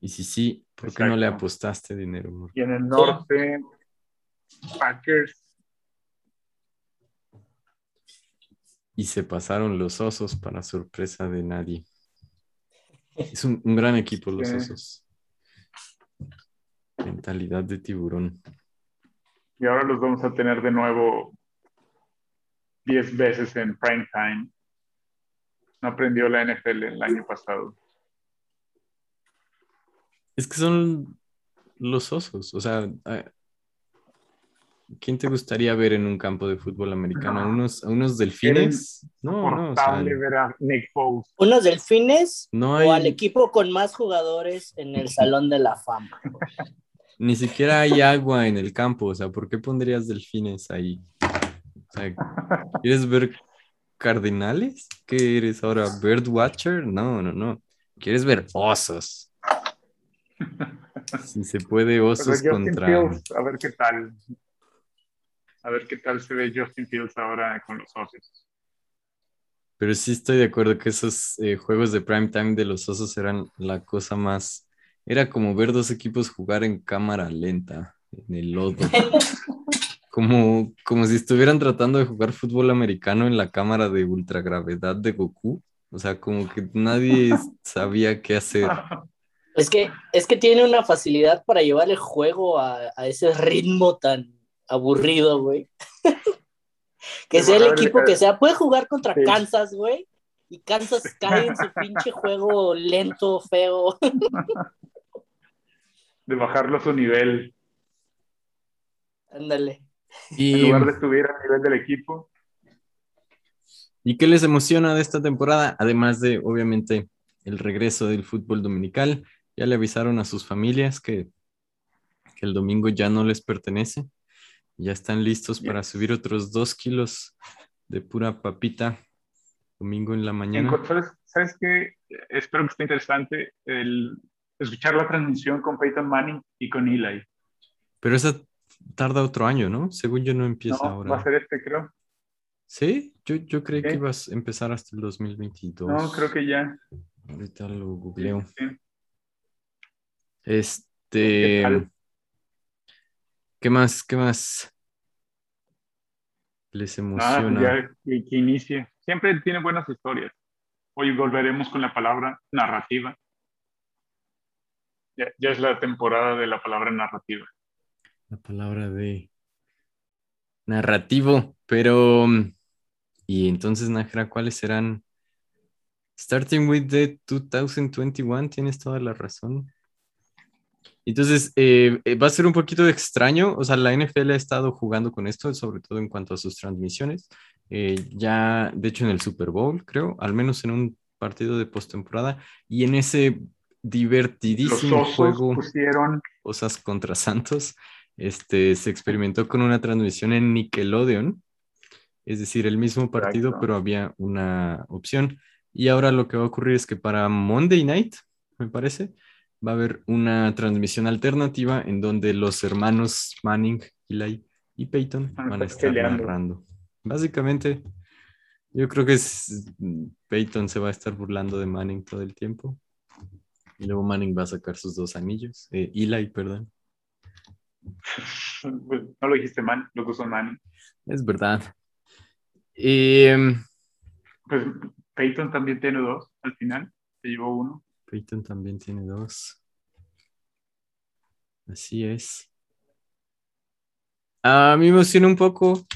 Speaker 2: Y si sí, ¿por qué no le apostaste dinero, Morque?
Speaker 1: Y en el norte, Packers.
Speaker 2: Y se pasaron los osos para sorpresa de nadie. Es un, un gran equipo los osos. Mentalidad de tiburón.
Speaker 1: Y ahora los vamos a tener de nuevo 10 veces en prime time. No aprendió la NFL el año pasado.
Speaker 2: Es que son los osos. O sea, ¿quién te gustaría ver en un campo de fútbol americano? ¿A
Speaker 1: No.
Speaker 2: unos, a unos delfines? No, no, o sea,
Speaker 1: ver a Nick Foles.
Speaker 3: ¿Unos delfines
Speaker 2: no
Speaker 3: o al
Speaker 2: hay,
Speaker 3: equipo con más jugadores en el Salón de la Fama?
Speaker 2: ni siquiera hay agua en el campo. O sea, ¿por qué pondrías delfines ahí? O sea, ¿quieres ver cardinales? ¿Qué eres ahora? ¿Birdwatcher? No, no, no. ¿Quieres ver osos? Si se puede, osos contra...
Speaker 1: Fields, a ver qué tal. A ver qué tal se ve Justin Fields ahora con los socios.
Speaker 2: Pero sí estoy de acuerdo que esos eh, juegos de prime time de los osos eran la cosa más... Era como ver dos equipos jugar en cámara lenta, en el lodo. Como, como si estuvieran tratando de jugar fútbol americano en la cámara de ultragravedad de Goku. O sea, como que nadie sabía qué hacer.
Speaker 3: Es que, es que tiene una facilidad para llevar el juego a, a ese ritmo tan aburrido, güey. que sea el equipo que sea. Puede jugar contra
Speaker 1: sí.
Speaker 3: Kansas, güey. Y Kansas cae en su pinche juego lento, feo.
Speaker 1: De bajarlo a su nivel.
Speaker 3: Ándale.
Speaker 1: En
Speaker 2: Y,
Speaker 1: lugar de subir al nivel del equipo.
Speaker 2: ¿Y qué les emociona de esta temporada? Además de, obviamente, el regreso del fútbol dominical. Ya le avisaron a sus familias que, que el domingo ya no les pertenece. Ya están listos para subir otros dos kilos de pura papita domingo en la mañana.
Speaker 1: ¿Sabes, ¿Sabes qué? Espero que esté interesante el escuchar la transmisión con Peyton Manning y con Eli.
Speaker 2: Pero esa tarda otro año, ¿no? Según yo no empieza
Speaker 1: No,
Speaker 2: ahora.
Speaker 1: va a ser este, creo.
Speaker 2: ¿Sí? Yo, yo creí que ibas a empezar hasta el 2022.
Speaker 1: No, creo que ya.
Speaker 2: Ahorita lo googleo.
Speaker 1: Sí.
Speaker 2: Este.
Speaker 1: ¿Qué
Speaker 2: más? ¿Qué más? Les
Speaker 1: Ah,
Speaker 2: emociona.
Speaker 1: ya que, que inicie. Siempre tiene buenas historias. Hoy volveremos con la palabra narrativa. Ya, ya es la temporada de la palabra narrativa.
Speaker 2: La palabra de narrativo, pero mm, y entonces Najra, ¿cuáles serán? Starting with the 2021, tienes toda la razón. Entonces, eh, eh, va a ser un poquito extraño, o sea, la NFL ha estado jugando con esto, sobre todo en cuanto a sus transmisiones. Eh, ya, de hecho, en el Super Bowl, creo, al menos en un partido de postemporada, y en ese divertidísimo juego
Speaker 1: pusieron
Speaker 2: cosas contra Santos, este, se experimentó con una transmisión en Nickelodeon, es decir, el mismo partido,
Speaker 1: Exacto.
Speaker 2: pero había una opción. Y ahora lo que va a ocurrir es que para Monday Night, me parece, va a haber una transmisión alternativa en donde los hermanos Manning, Eli y Peyton
Speaker 1: Van a
Speaker 2: van a
Speaker 1: estar
Speaker 2: narrando. Básicamente, yo creo que es, Peyton se va a estar burlando de Manning todo el tiempo. Y luego Manning va a sacar sus dos anillos. Eh, Eli, perdón.
Speaker 1: Pues, no lo dijiste los dos son Manning.
Speaker 2: Es verdad. Eh,
Speaker 1: Pues Peyton también tiene dos al final. Se llevó uno.
Speaker 2: Peyton también tiene dos. Así es. A mí me emociona un poco.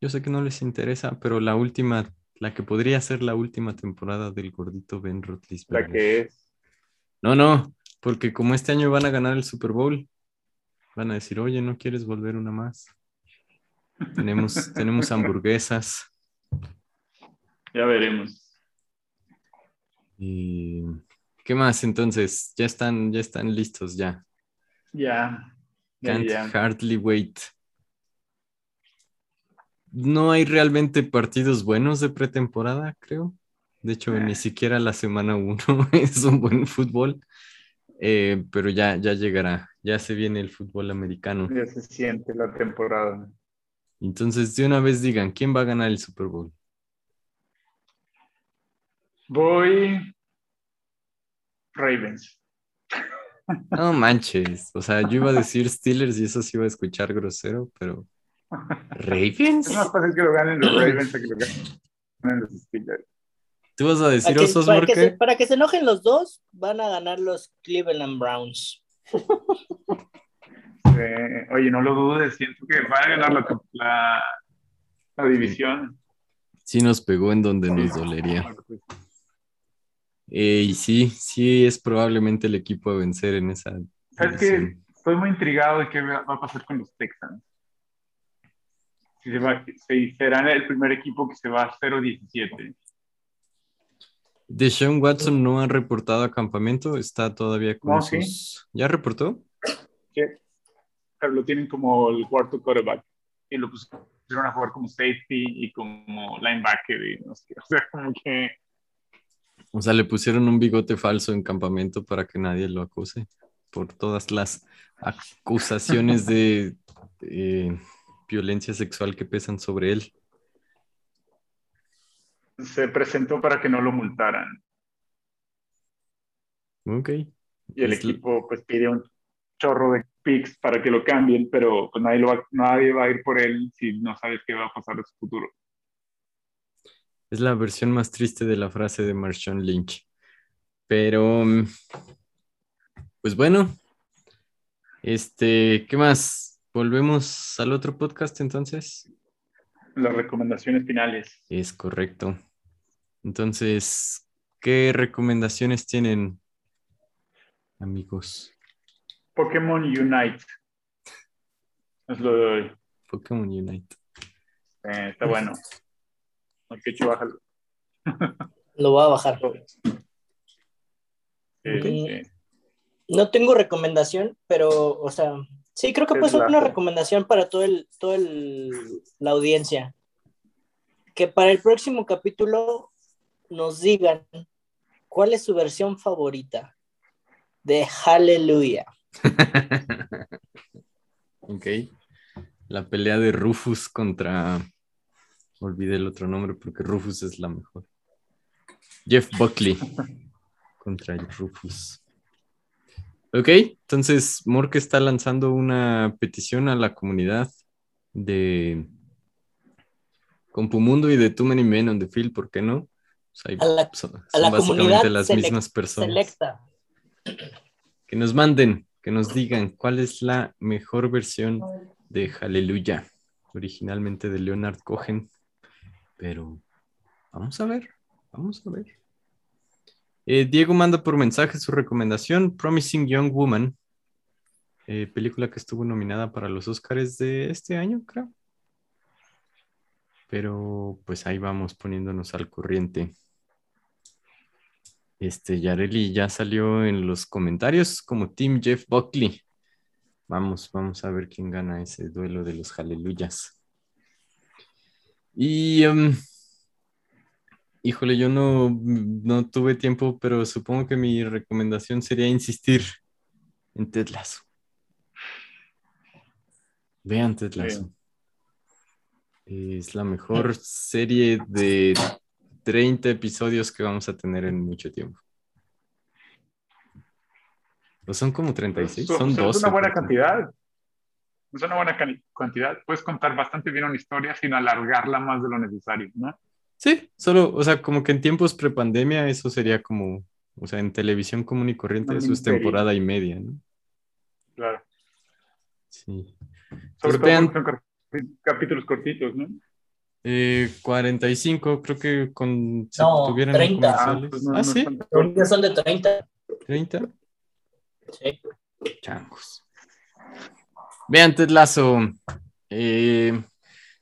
Speaker 2: Yo sé que no les interesa, pero la última, la que podría ser la última temporada del gordito Ben
Speaker 1: La
Speaker 2: Roethlisberger.
Speaker 1: que es.
Speaker 2: No, no, porque como este año van a ganar el Super Bowl, van a decir, oye, ¿no quieres volver una más? Tenemos, tenemos hamburguesas.
Speaker 1: Ya veremos.
Speaker 2: Y... ¿Qué más entonces? Ya están, ya están listos ya.
Speaker 1: Ya. Ya,
Speaker 2: Can't hardly wait. No hay realmente partidos buenos de pretemporada, creo. De hecho, ni
Speaker 1: Eh.
Speaker 2: siquiera la semana 1 es un buen fútbol. Eh, pero ya, ya llegará. Ya se viene el fútbol americano.
Speaker 1: Ya se siente la temporada.
Speaker 2: Entonces, de una vez digan, ¿quién va a ganar el Super Bowl?
Speaker 1: Voy. Ravens.
Speaker 2: No manches. O sea, yo iba a decir Steelers y eso sí iba a escuchar grosero, pero. ¿Ravens?
Speaker 1: Es más fácil que lo ganen los Ravens a que lo ganen los Steelers.
Speaker 2: ¿Tú vas a decir
Speaker 3: Para que,
Speaker 2: osos,
Speaker 3: para, que se, para que se enojen los dos, van a ganar los Cleveland Browns.
Speaker 1: Eh, oye, no lo dudes, siento que van a ganar la, la, la división.
Speaker 2: Sí nos pegó en donde nos dolería. Eh, y sí, sí es probablemente el equipo a vencer en esa.
Speaker 1: ¿Sabes
Speaker 2: división.
Speaker 1: Estoy muy intrigado de qué va a pasar con los Texans. Si se va, si serán el primer equipo que se va a 0-17.
Speaker 2: Deshaun Watson no ha reportado a campamento, está todavía con
Speaker 1: No, sí.
Speaker 2: sus. ¿Ya reportó?
Speaker 1: que- Pero lo tienen como el cuarto quarterback. Y lo pusieron a jugar como safety y como linebacker. Y no sé. O sea, como que.
Speaker 2: O sea, le pusieron un bigote falso en campamento para que nadie lo acuse por todas las acusaciones de eh, violencia sexual que pesan sobre él.
Speaker 1: Se presentó para que no lo multaran.
Speaker 2: Ok.
Speaker 1: Y el
Speaker 2: Es-
Speaker 1: equipo pues pide un chorro de picks para que lo cambien, pero pues nadie, lo va, nadie va a ir por él si no sabes qué va a pasar en su futuro.
Speaker 2: Es la versión más triste de la frase de Marshawn Lynch. Pero, mm, pues bueno, este, ¿qué más? ¿Volvemos al otro podcast entonces?
Speaker 1: Las recomendaciones finales.
Speaker 2: Es correcto. Entonces, ¿qué recomendaciones tienen, amigos?
Speaker 1: Pokémon Unite. Es lo de hoy.
Speaker 2: Pokémon Unite.
Speaker 1: Eh, está bueno. Bájalo.
Speaker 3: Lo voy a bajar.
Speaker 1: Sí,
Speaker 3: Ok.
Speaker 1: sí.
Speaker 3: No tengo recomendación, pero, o sea, sí, creo que puede ser una recomendación para todo el, todo el, la audiencia. Que para el próximo capítulo nos digan cuál es su versión favorita de Hallelujah.
Speaker 2: ok. La pelea de Rufus contra. Olvidé el otro nombre porque Rufus es la mejor. Jeff Buckley contra Rufus. Ok, entonces Mork está lanzando una petición a la comunidad de Compumundo y de Too Many Men on the Field, ¿por qué no? Pues
Speaker 3: A la-
Speaker 2: son,
Speaker 3: A
Speaker 2: son
Speaker 3: la
Speaker 2: básicamente las mismas personas.
Speaker 3: selecta.
Speaker 2: Que nos manden, que nos digan cuál es la mejor versión de Hallelujah, originalmente de Leonard Cohen. Pero vamos a ver, vamos a ver. Eh, Diego manda por mensaje su recomendación, Promising Young Woman, eh, película que estuvo nominada para los Oscars de este año, creo. Pero pues ahí vamos poniéndonos al corriente. Este, Yareli ya salió en los comentarios como Team Jeff Buckley. Vamos, vamos a ver quién gana ese duelo de los Haleluyas. Y, em, híjole, yo no, no tuve tiempo, pero supongo que mi recomendación sería insistir en Ted Lasso. Vean Ted Lasso. Es la mejor serie de 30 episodios que vamos a tener en mucho tiempo. ¿O son como 36?
Speaker 1: Son,
Speaker 2: Son
Speaker 1: son
Speaker 2: 12.
Speaker 1: una buena cantidad. Es una buena cantidad. Puedes contar bastante bien una historia sin alargarla más de lo necesario, ¿no?
Speaker 2: Sí, solo, o sea, como que en tiempos prepandemia eso sería como, o sea, en televisión común y corriente eso es temporada y media, ¿no?
Speaker 1: Claro.
Speaker 2: Sí.
Speaker 1: Sobre
Speaker 2: Pues
Speaker 1: todo
Speaker 2: vean-
Speaker 1: son capítulos cortitos, ¿no?
Speaker 2: Eh, 45, creo que con, si
Speaker 3: No,
Speaker 2: tuvieran
Speaker 3: 30.
Speaker 2: comerciales.
Speaker 1: pues no-
Speaker 2: ah,
Speaker 1: no
Speaker 2: sí,
Speaker 3: son de 30.
Speaker 2: 30.
Speaker 3: Sí.
Speaker 2: Changos. Vean Ted Lasso. Eh,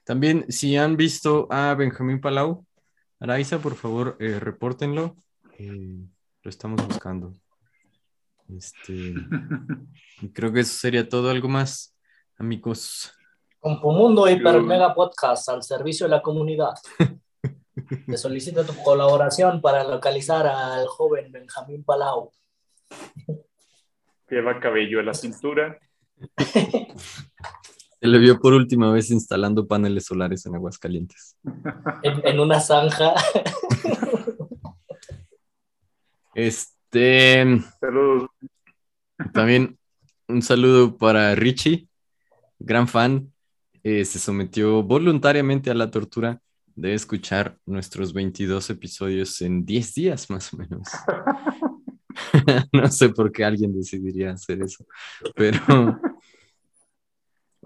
Speaker 2: también, si han visto a Benjamín Palau, Araiza, por favor, eh, repórtenlo. Eh, lo estamos buscando. Este, y creo que eso sería todo. ¿Algo más, amigos?
Speaker 3: Compumundo Hiper Mega Podcast al servicio de la comunidad. Te solicito tu colaboración para localizar al joven Benjamín Palau.
Speaker 1: Lleva cabello a la cintura.
Speaker 2: Se le vio por última vez instalando paneles solares en Aguascalientes.
Speaker 3: en, en una zanja.
Speaker 2: Este,
Speaker 1: Saludos.
Speaker 2: También un saludo para Richie, gran fan. eh, se sometió voluntariamente a la tortura de escuchar nuestros 22 episodios en 10 días más o menos. no sé por qué alguien decidiría hacer eso, pero...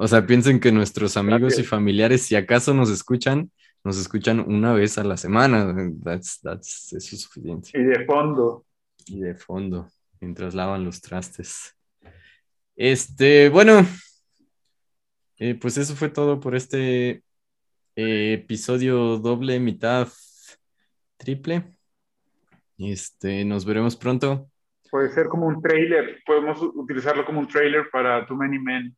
Speaker 2: O sea, piensen que nuestros amigos y familiares, si acaso nos escuchan, nos escuchan una vez a la semana. That's, that's, eso es suficiente
Speaker 1: Y de fondo.
Speaker 2: y de fondo mientras lavan los trastes. Este, bueno, eh, pues eso fue todo por este eh, episodio doble, mitad, triple. Este, nos veremos pronto.
Speaker 1: Puede ser como un trailer. Podemos utilizarlo como un trailer para Too Many Men.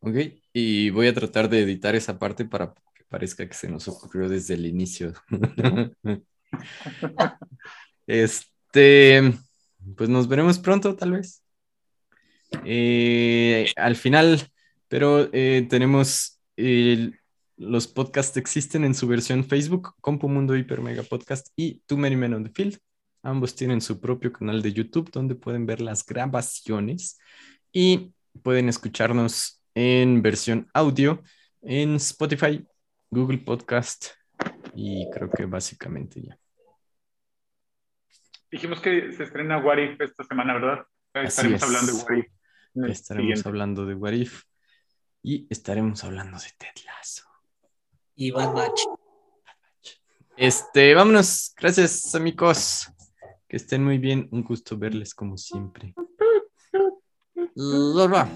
Speaker 2: Ok, y voy a tratar de editar esa parte para que parezca que se nos ocurrió desde el inicio. Este, pues nos veremos pronto, tal vez. Eh, al final, pero eh, tenemos el- los podcasts existen en su versión Facebook, Compu Mundo Hiper Mega Podcast y Too Many Men on the Field. Ambos tienen su propio canal de YouTube donde pueden ver las grabaciones y pueden escucharnos en versión audio en Spotify, Google Podcast y creo que básicamente ya.
Speaker 1: Dijimos que se estrena What If esta semana, ¿verdad?
Speaker 2: Así
Speaker 1: Estaremos
Speaker 2: es.
Speaker 1: hablando de What If. en el
Speaker 2: Estaremos
Speaker 1: siguiente.
Speaker 2: hablando de What If y estaremos hablando de Ted Lasso.
Speaker 3: Y Bad Batch.
Speaker 2: Este, vámonos. Gracias, amigos. Que estén muy bien. Un gusto verles como siempre. Lorba.